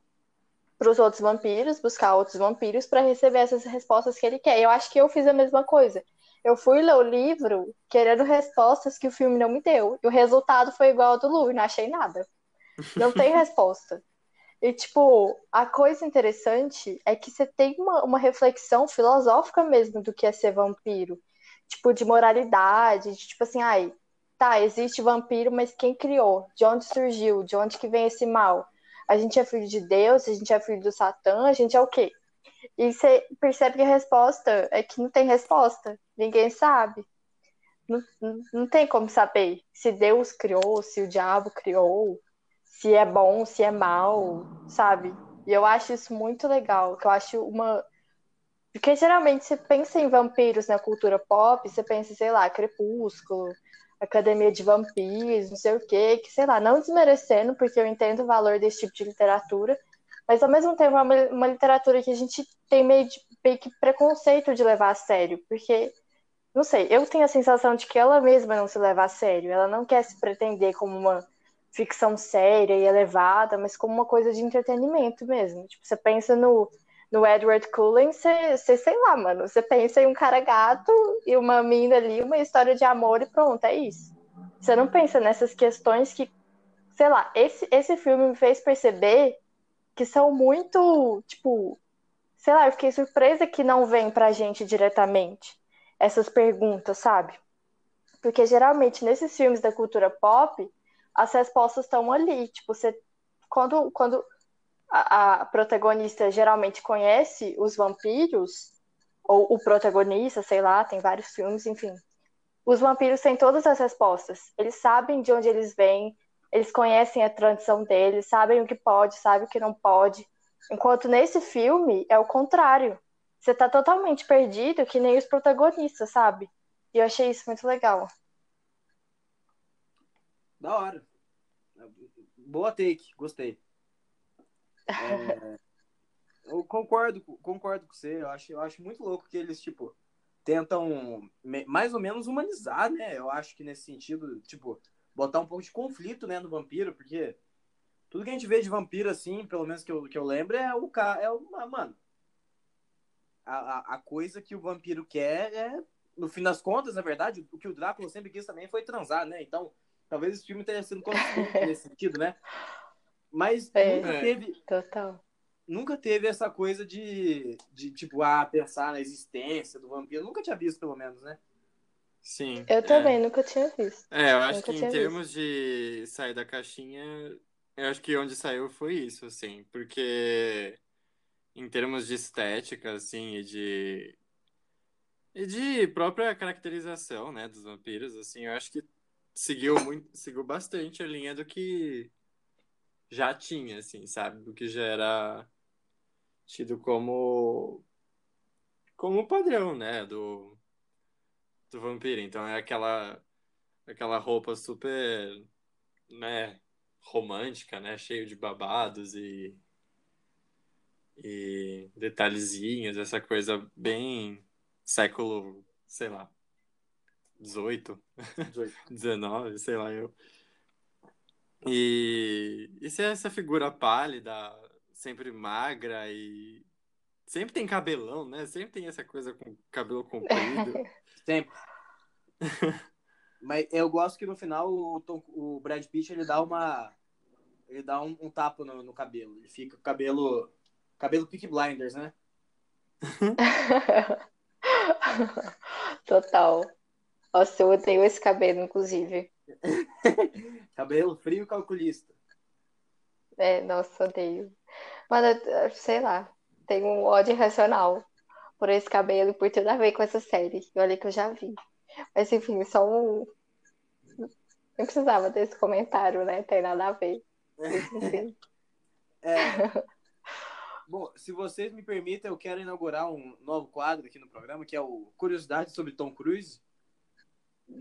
para os outros vampiros, buscar outros vampiros para receber essas respostas que ele quer. Eu acho que eu fiz a mesma coisa. Eu fui ler o livro querendo respostas que o filme não me deu. E o resultado foi igual ao do Lu, não achei nada. Não tem resposta. E, tipo, a coisa interessante é que você tem uma, uma reflexão filosófica mesmo do que é ser vampiro. Tipo, de moralidade, de tipo assim, ai, tá, existe vampiro, mas quem criou? De onde surgiu? De onde que vem esse mal? A gente é filho de Deus, a gente é filho do Satã, a gente é o quê? E você percebe que a resposta é que não tem resposta. Ninguém sabe. Não, não, tem como saber se Deus criou, se o diabo criou, se é bom, se é mal, sabe? E eu acho isso muito legal, que eu acho uma. Porque geralmente você pensa em vampiros na cultura pop, você pensa, sei lá, Crepúsculo, Academia de Vampiros, não sei o quê, que sei lá, não desmerecendo, porque eu entendo o valor desse tipo de literatura, mas ao mesmo tempo é uma, uma literatura que a gente tem meio, de, meio que preconceito de levar a sério, porque, não sei, eu tenho a sensação de que ela mesma não se leva a sério, ela não quer se pretender como uma ficção séria e elevada, mas como uma coisa de entretenimento mesmo. Tipo, você pensa no, no Edward Cullen, você, sei lá, mano, você pensa em um cara gato e uma mina ali, uma história de amor e pronto, é isso. Você não pensa nessas questões que, sei lá, esse, esse filme me fez perceber que são muito, tipo, sei lá, eu fiquei surpresa que não vem pra gente diretamente essas perguntas, sabe? Porque geralmente nesses filmes da cultura pop, as respostas estão ali. Tipo, você, quando, quando a, a, protagonista geralmente conhece os vampiros, ou o protagonista, sei lá, tem vários filmes, enfim. Os vampiros têm todas as respostas. Eles sabem de onde eles vêm, eles conhecem a tradição deles, sabem o que pode, sabem o que não pode. Enquanto nesse filme é o contrário. Você tá totalmente perdido, que nem os protagonistas, sabe? E eu achei isso muito legal. Da hora. Boa take, gostei. É, eu concordo, concordo com você. Eu acho, eu acho muito louco que eles, tipo, tentam mais ou menos humanizar, né? Eu acho que nesse sentido, tipo, botar um pouco de conflito, né, no vampiro, porque tudo que a gente vê de vampiro, assim, pelo menos que eu, que eu lembro, é o cara. É o. Mano. A, a, a coisa que o vampiro quer é. No fim das contas, na verdade, o que o Drácula sempre quis também foi transar, né? Então, Talvez esse filme tenha sido nesse sentido, né? Mas é, nunca teve. Total. Nunca teve essa coisa de, de, tipo, ah, pensar na existência do vampiro. Nunca tinha visto, pelo menos, né? Sim. Eu também é. nunca tinha visto. É, eu acho nunca que em termos visto. de sair da caixinha, eu acho que onde saiu foi isso, assim, porque em termos de estética, assim, e de. E de própria caracterização, né, dos vampiros, assim, eu acho que seguiu muito, seguiu bastante a linha do que já tinha, assim, sabe? Do que já era tido como como padrão, né, do do vampiro. Então é aquela aquela roupa super, né, romântica, né, cheio de babados e e detalhezinhos, essa coisa bem século, sei lá, 18, 18. 19, sei lá eu. E, e se é essa figura pálida, sempre magra e sempre tem cabelão, né? Sempre tem essa coisa com cabelo comprido. sempre. Mas eu gosto que no final o, Tom, o Brad Pitt ele dá uma ele dá um, um tapa no, no, cabelo. Ele fica com cabelo cabelo Peak Blinders, né? Total. Nossa, eu odeio esse cabelo, inclusive. cabelo frio calculista. É, nossa, odeio. Mas, sei lá, tenho um ódio irracional por esse cabelo e por tudo a ver com essa série. E olha que eu já vi. Mas, enfim, só um. Não precisava desse comentário, né? Tem nada a ver. É... Bom, se vocês me permitem, eu quero inaugurar um novo quadro aqui no programa, que é o Curiosidade sobre Tom Cruise.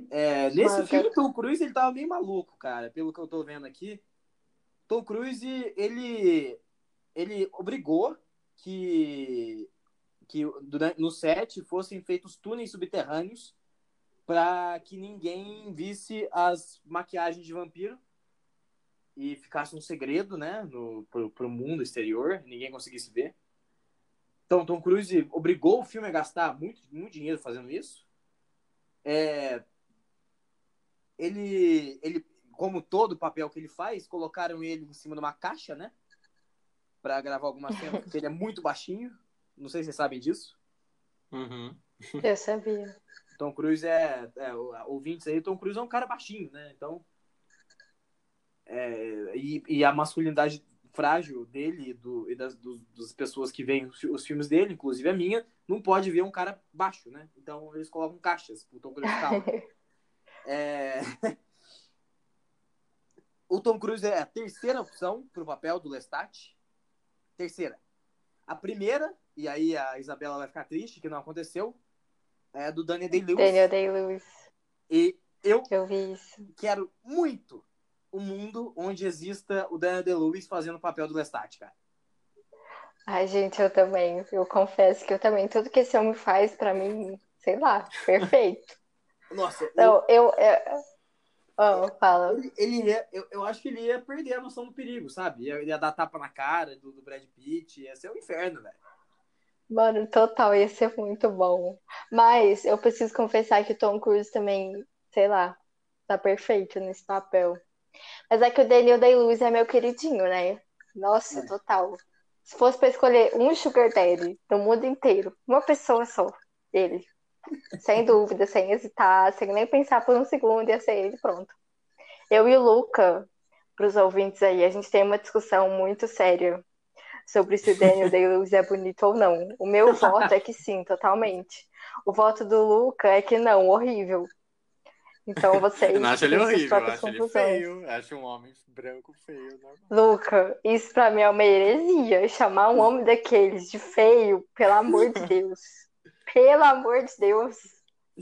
É, nesse filme, Tom Cruise, ele tava meio maluco, cara, pelo que eu tô vendo aqui. Tom Cruise, ele, ele obrigou que, que durante, no set fossem feitos túneis subterrâneos para que ninguém visse as maquiagens de vampiro e ficasse um segredo, né, no, pro, pro mundo exterior, ninguém conseguisse ver. Então, Tom Cruise obrigou o filme a gastar muito, muito dinheiro fazendo isso. É, ele, ele, como todo papel que ele faz, colocaram ele em cima de uma caixa, né? Pra gravar algumas cenas, porque ele é muito baixinho. Não sei se vocês sabem disso. Uhum. Eu sabia. Tom Cruise é, é ouvintes aí, Tom Cruise é um cara baixinho, né? Então, é, e, e, a masculinidade frágil dele do, e das, do, das pessoas que veem os, os, filmes dele, inclusive a minha, não pode ver um cara baixo, né? Então eles colocam caixas pro Tom Cruise ficar. é... o Tom Cruise é a terceira opção pro papel do Lestat. Terceira. A primeira, e aí a Isabela vai ficar triste que não aconteceu, é do Daniel Day-Lewis. Daniel Day-Lewis. E eu, eu quero muito um mundo onde exista o Daniel Day-Lewis fazendo o papel do Lestat, cara. Ai, gente, eu também. Eu confesso que eu também. Tudo que esse homem faz, pra mim, sei lá, perfeito. Nossa, então, eu. eu, eu... Oh, fala. Ele, ele ia, eu, eu acho que ele ia perder a noção do perigo, sabe? Ele ia dar tapa na cara do, do Brad Pitt, ia ser um inferno, velho. Mano, total, ia ser muito bom. Mas eu preciso confessar que o Tom Cruise também, sei lá, tá perfeito nesse papel. Mas é que o Daniel Day-Lewis é meu queridinho, né? Nossa, É. total. Se fosse pra escolher um sugar daddy do mundo inteiro, uma pessoa só, ele. Sem dúvida, sem hesitar, sem nem pensar por um segundo, ia ser ele, pronto. Eu e o Luca, pros ouvintes aí, a gente tem uma discussão muito séria sobre se o Daniel Day-Lewis é bonito ou não. O meu voto é que sim, totalmente. O voto do Luca é que não, horrível. Então vocês. Eu não acho ele horrível, eu acho ele feio. Acho um homem branco feio, normal. Luca, isso pra mim é uma heresia. Chamar um homem daqueles de feio, pelo amor de Deus. Pelo amor de Deus.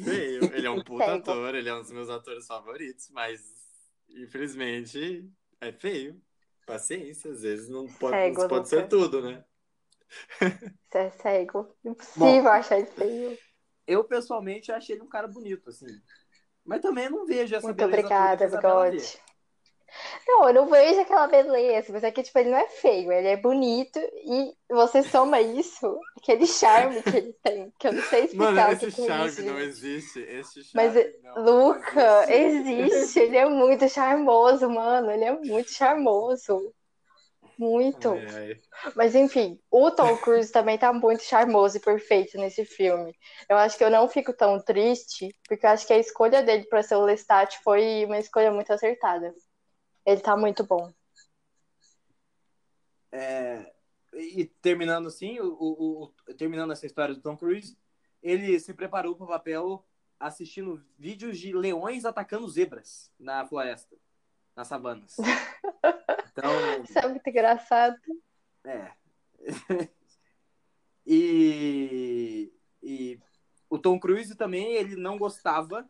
Feio. Ele é um puta Cego. ator, ele é um dos meus atores favoritos, mas infelizmente é feio. Paciência, às vezes não pode, Cego, não pode ser tudo, né? Você é cego. Impossível achar ele feio. Eu, pessoalmente, achei ele um cara bonito, assim. Mas também não vejo essa Muito beleza toda que obrigada, a Isabela vê. bigode. Não, eu não vejo aquela beleza, mas é que, tipo, ele não é feio, ele é bonito e você soma isso, aquele charme que ele tem, que eu não sei explicar Mano, o que esse que é charme isso, não existe. Esse charme Mas, não, não Luca, existe. existe, ele é muito charmoso, mano, ele é muito charmoso. Muito. Ai, ai. Mas enfim, o Tom Cruise também tá muito charmoso e perfeito nesse filme. Eu acho que eu não fico tão triste, porque eu acho que a escolha dele para ser o Lestat foi uma escolha muito acertada. Ele tá muito bom. É, e terminando assim, o, o- o- terminando essa história do Tom Cruise, ele se preparou para o papel assistindo vídeos de leões atacando zebras na floresta, nas savanas. Então, Isso é muito engraçado. é. e, e o Tom Cruise também, ele não gostava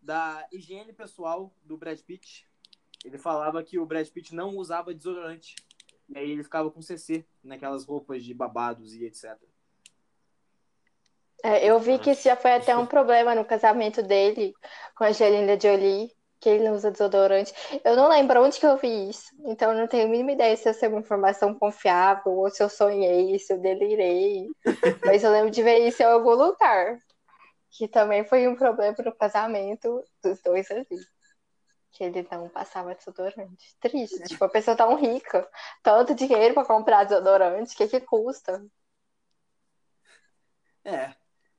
da higiene pessoal do Brad Pitt. Ele falava que o Brad Pitt não usava desodorante. E aí ele ficava com CC naquelas roupas de babados e etc. É, eu vi que isso já foi até um problema no casamento dele com a Angelina Jolie, que ele não usa desodorante. Eu não lembro onde que eu vi isso, então eu não tenho a mínima ideia se essa é uma informação confiável ou se eu sonhei, se eu delirei. Mas eu lembro de ver isso em algum lugar, que também foi um problema no casamento dos dois ali. Que ele não passava desodorante. Triste. Tipo, a pessoa tão rica, tanto dinheiro pra comprar desodorante, o que que custa? É,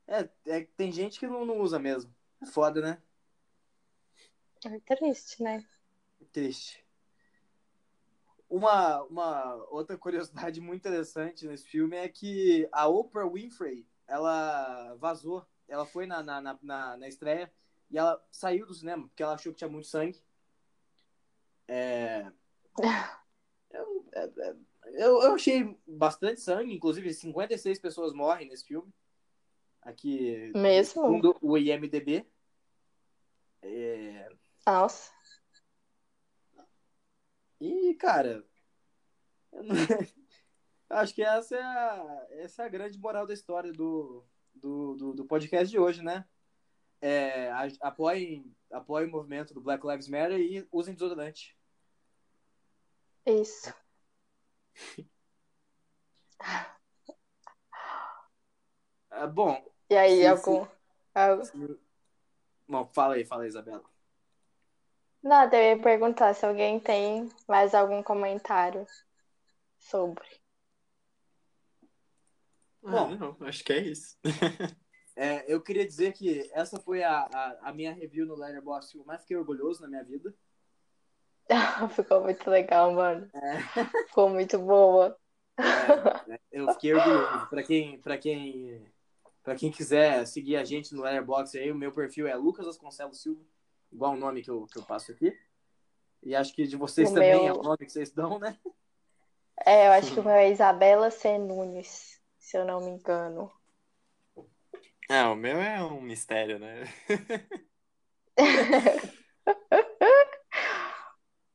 é, é tem gente que não, não usa mesmo. É foda, né? É triste, né? Triste. Uma, uma outra curiosidade muito interessante nesse filme é que a Oprah Winfrey, ela vazou. Ela foi na, na, na, na estreia e ela saiu do cinema porque ela achou que tinha muito sangue. É... Eu, é- é- eu, eu achei bastante sangue, inclusive 56 pessoas morrem nesse filme. Aqui, Mesmo? segundo o IMDB. É... Nossa. E, cara, eu não- acho que essa é, a, essa é a grande moral da história do, do, do, do podcast de hoje, né? É, apoiem, apoiem o movimento do Black Lives Matter e usem desodorante. Isso. Ah, bom, E aí, algum. algo- Bom, fala aí, fala aí, Isabela. Nada, eu ia perguntar se alguém tem mais algum comentário sobre. Ah, Bom. não, acho que é isso. É, eu queria dizer que essa foi a, a, a minha review no Letterboxd que eu mais fiquei orgulhoso na minha vida. Ficou muito legal, mano. É. Ficou muito boa. É, eu fiquei orgulhoso. Pra quem, pra quem, pra quem quiser seguir a gente no Letterboxd aí, o meu perfil é Lucas Vasconcelos Silva, igual o nome que eu, que eu passo aqui. E acho que de vocês O também meu- é o nome que vocês dão, né? É, eu acho que o meu é Isabela C. Nunes, se eu não me engano. Ah, o meu é um mistério, né?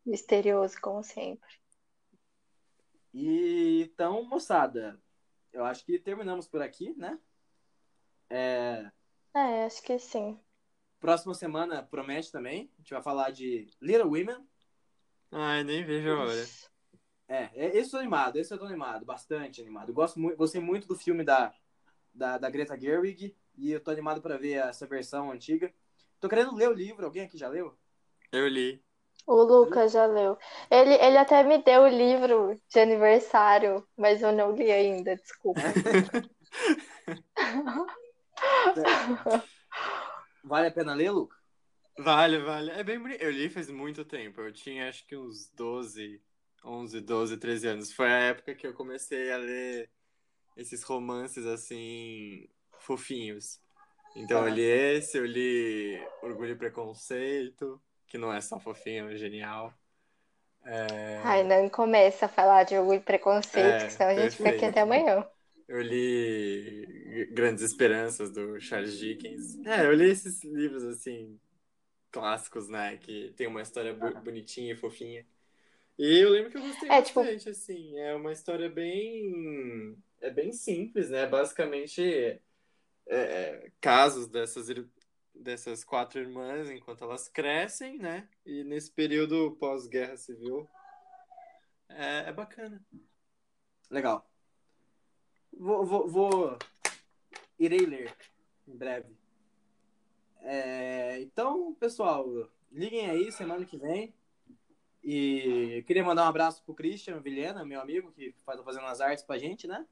Misterioso, como sempre. E então, moçada, eu acho que terminamos por aqui, né? É, É, acho que sim. próxima semana promete também. A gente vai falar de Little Women. Ai, nem vejo a hora. É, é- esse eu tô animado, esse eu tô animado, bastante animado. Gosto muito, gostei muito do filme da, da, da Greta Gerwig e eu tô animado pra ver essa versão antiga. Tô querendo ler o livro, alguém aqui já leu? Eu li. O Lucas já leu. Ele, ele até me deu o livro de aniversário, mas eu não li ainda, desculpa. Vale a pena ler, Luca? Vale, vale. É bem bonito. Eu li faz muito tempo. Eu tinha acho que uns 12, 11, 12, 13 anos. Foi a época que eu comecei a ler esses romances assim, fofinhos. Então eu li esse, eu li Orgulho e Preconceito, que não é só fofinho, é genial. É, Ai, não começa a falar de orgulho e preconceito, É, senão a gente fica aqui até amanhã. Eu li Grandes Esperanças do Charles Dickens. É, eu li esses livros assim clássicos, né, que tem uma história bonitinha e fofinha. E eu lembro que eu gostei É, tipo- bastante, assim, é uma história bem é bem simples, né? Basicamente é, é, casos dessas dessas quatro irmãs enquanto elas crescem, né? E nesse período pós-guerra civil é, é bacana. Legal. Vou, vou, vou- Irei ler em breve. É, então, pessoal, liguem aí semana que vem. E queria mandar um abraço pro Christian Vilhena, meu amigo, que faz fazendo as artes pra gente, né?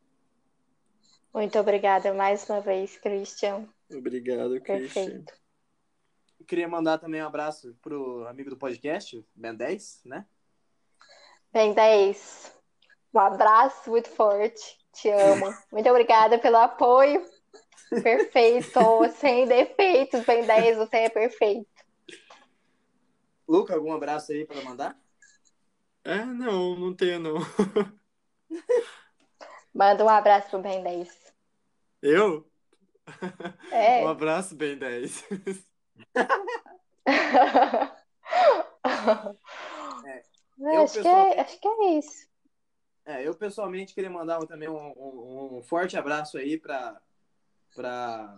Muito obrigada mais uma vez, Christian. Obrigado, Christian. Perfeito. Queria mandar também um abraço pro amigo do podcast, Ben 10, né? Bem, 10. Um abraço muito forte. Te amo. Muito obrigada pelo apoio. Perfeito. Sem defeitos, bem 10, você é perfeito. Luca, algum abraço aí para mandar? É, não, não tenho não. Manda um abraço pro bem 10. Eu? É. Um abraço, bem 10. eu, acho, que é, acho que é isso. É, eu pessoalmente queria mandar também um, um- um forte abraço aí para para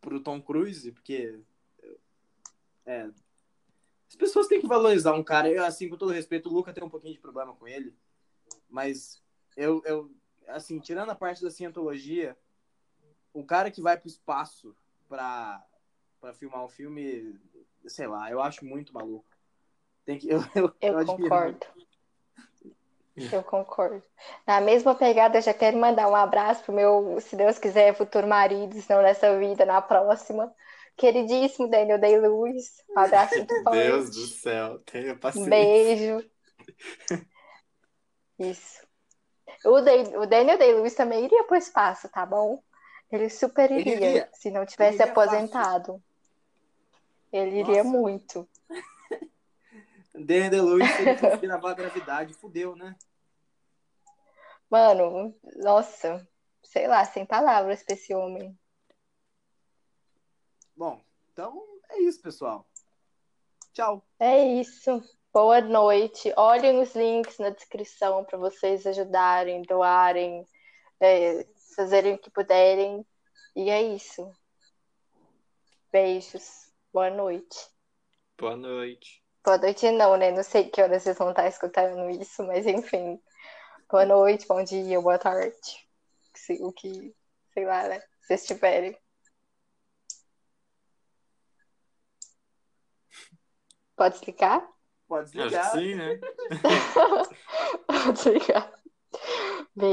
pro Tom Cruise, porque é, as pessoas têm que valorizar um cara. Eu, assim, com todo respeito, o Luca tem um pouquinho de problema com ele, mas eu, eu assim, tirando a parte da cientologia, o cara que vai pro espaço pra, pra filmar um filme, sei lá, eu acho muito maluco. Tem que, eu, eu, Eu admiro concordo. Eu concordo. Na mesma pegada, eu já quero mandar um abraço pro meu, se Deus quiser, futuro marido, se não nessa vida, na próxima. Queridíssimo Daniel Day-Lewis. Um abraço muito forte. Deus do céu, tenha Um paciência. beijo. Isso. O, Day- o Daniel Day-Lewis também iria pro espaço, tá bom? Ele super Ele iria, iria. se não tivesse iria aposentado. Ele iria Nossa. muito. Dan DeLuise, se ele fosse gravar a gravidade, fudeu, né? Mano, nossa, sei lá, sem palavras pra esse homem. Bom, então é isso, pessoal. Tchau. É isso. Boa noite. Olhem os links na descrição para vocês ajudarem, doarem, é, fazerem o que puderem. E é isso. Beijos. Boa noite. Boa noite. Boa noite, não, né? Não sei que horas vocês vão estar escutando isso, mas enfim. Boa noite, bom dia, boa tarde. O que, sei lá, né? Se vocês tiverem. Pode explicar? Pode Acho que sim, né? Pode explicar.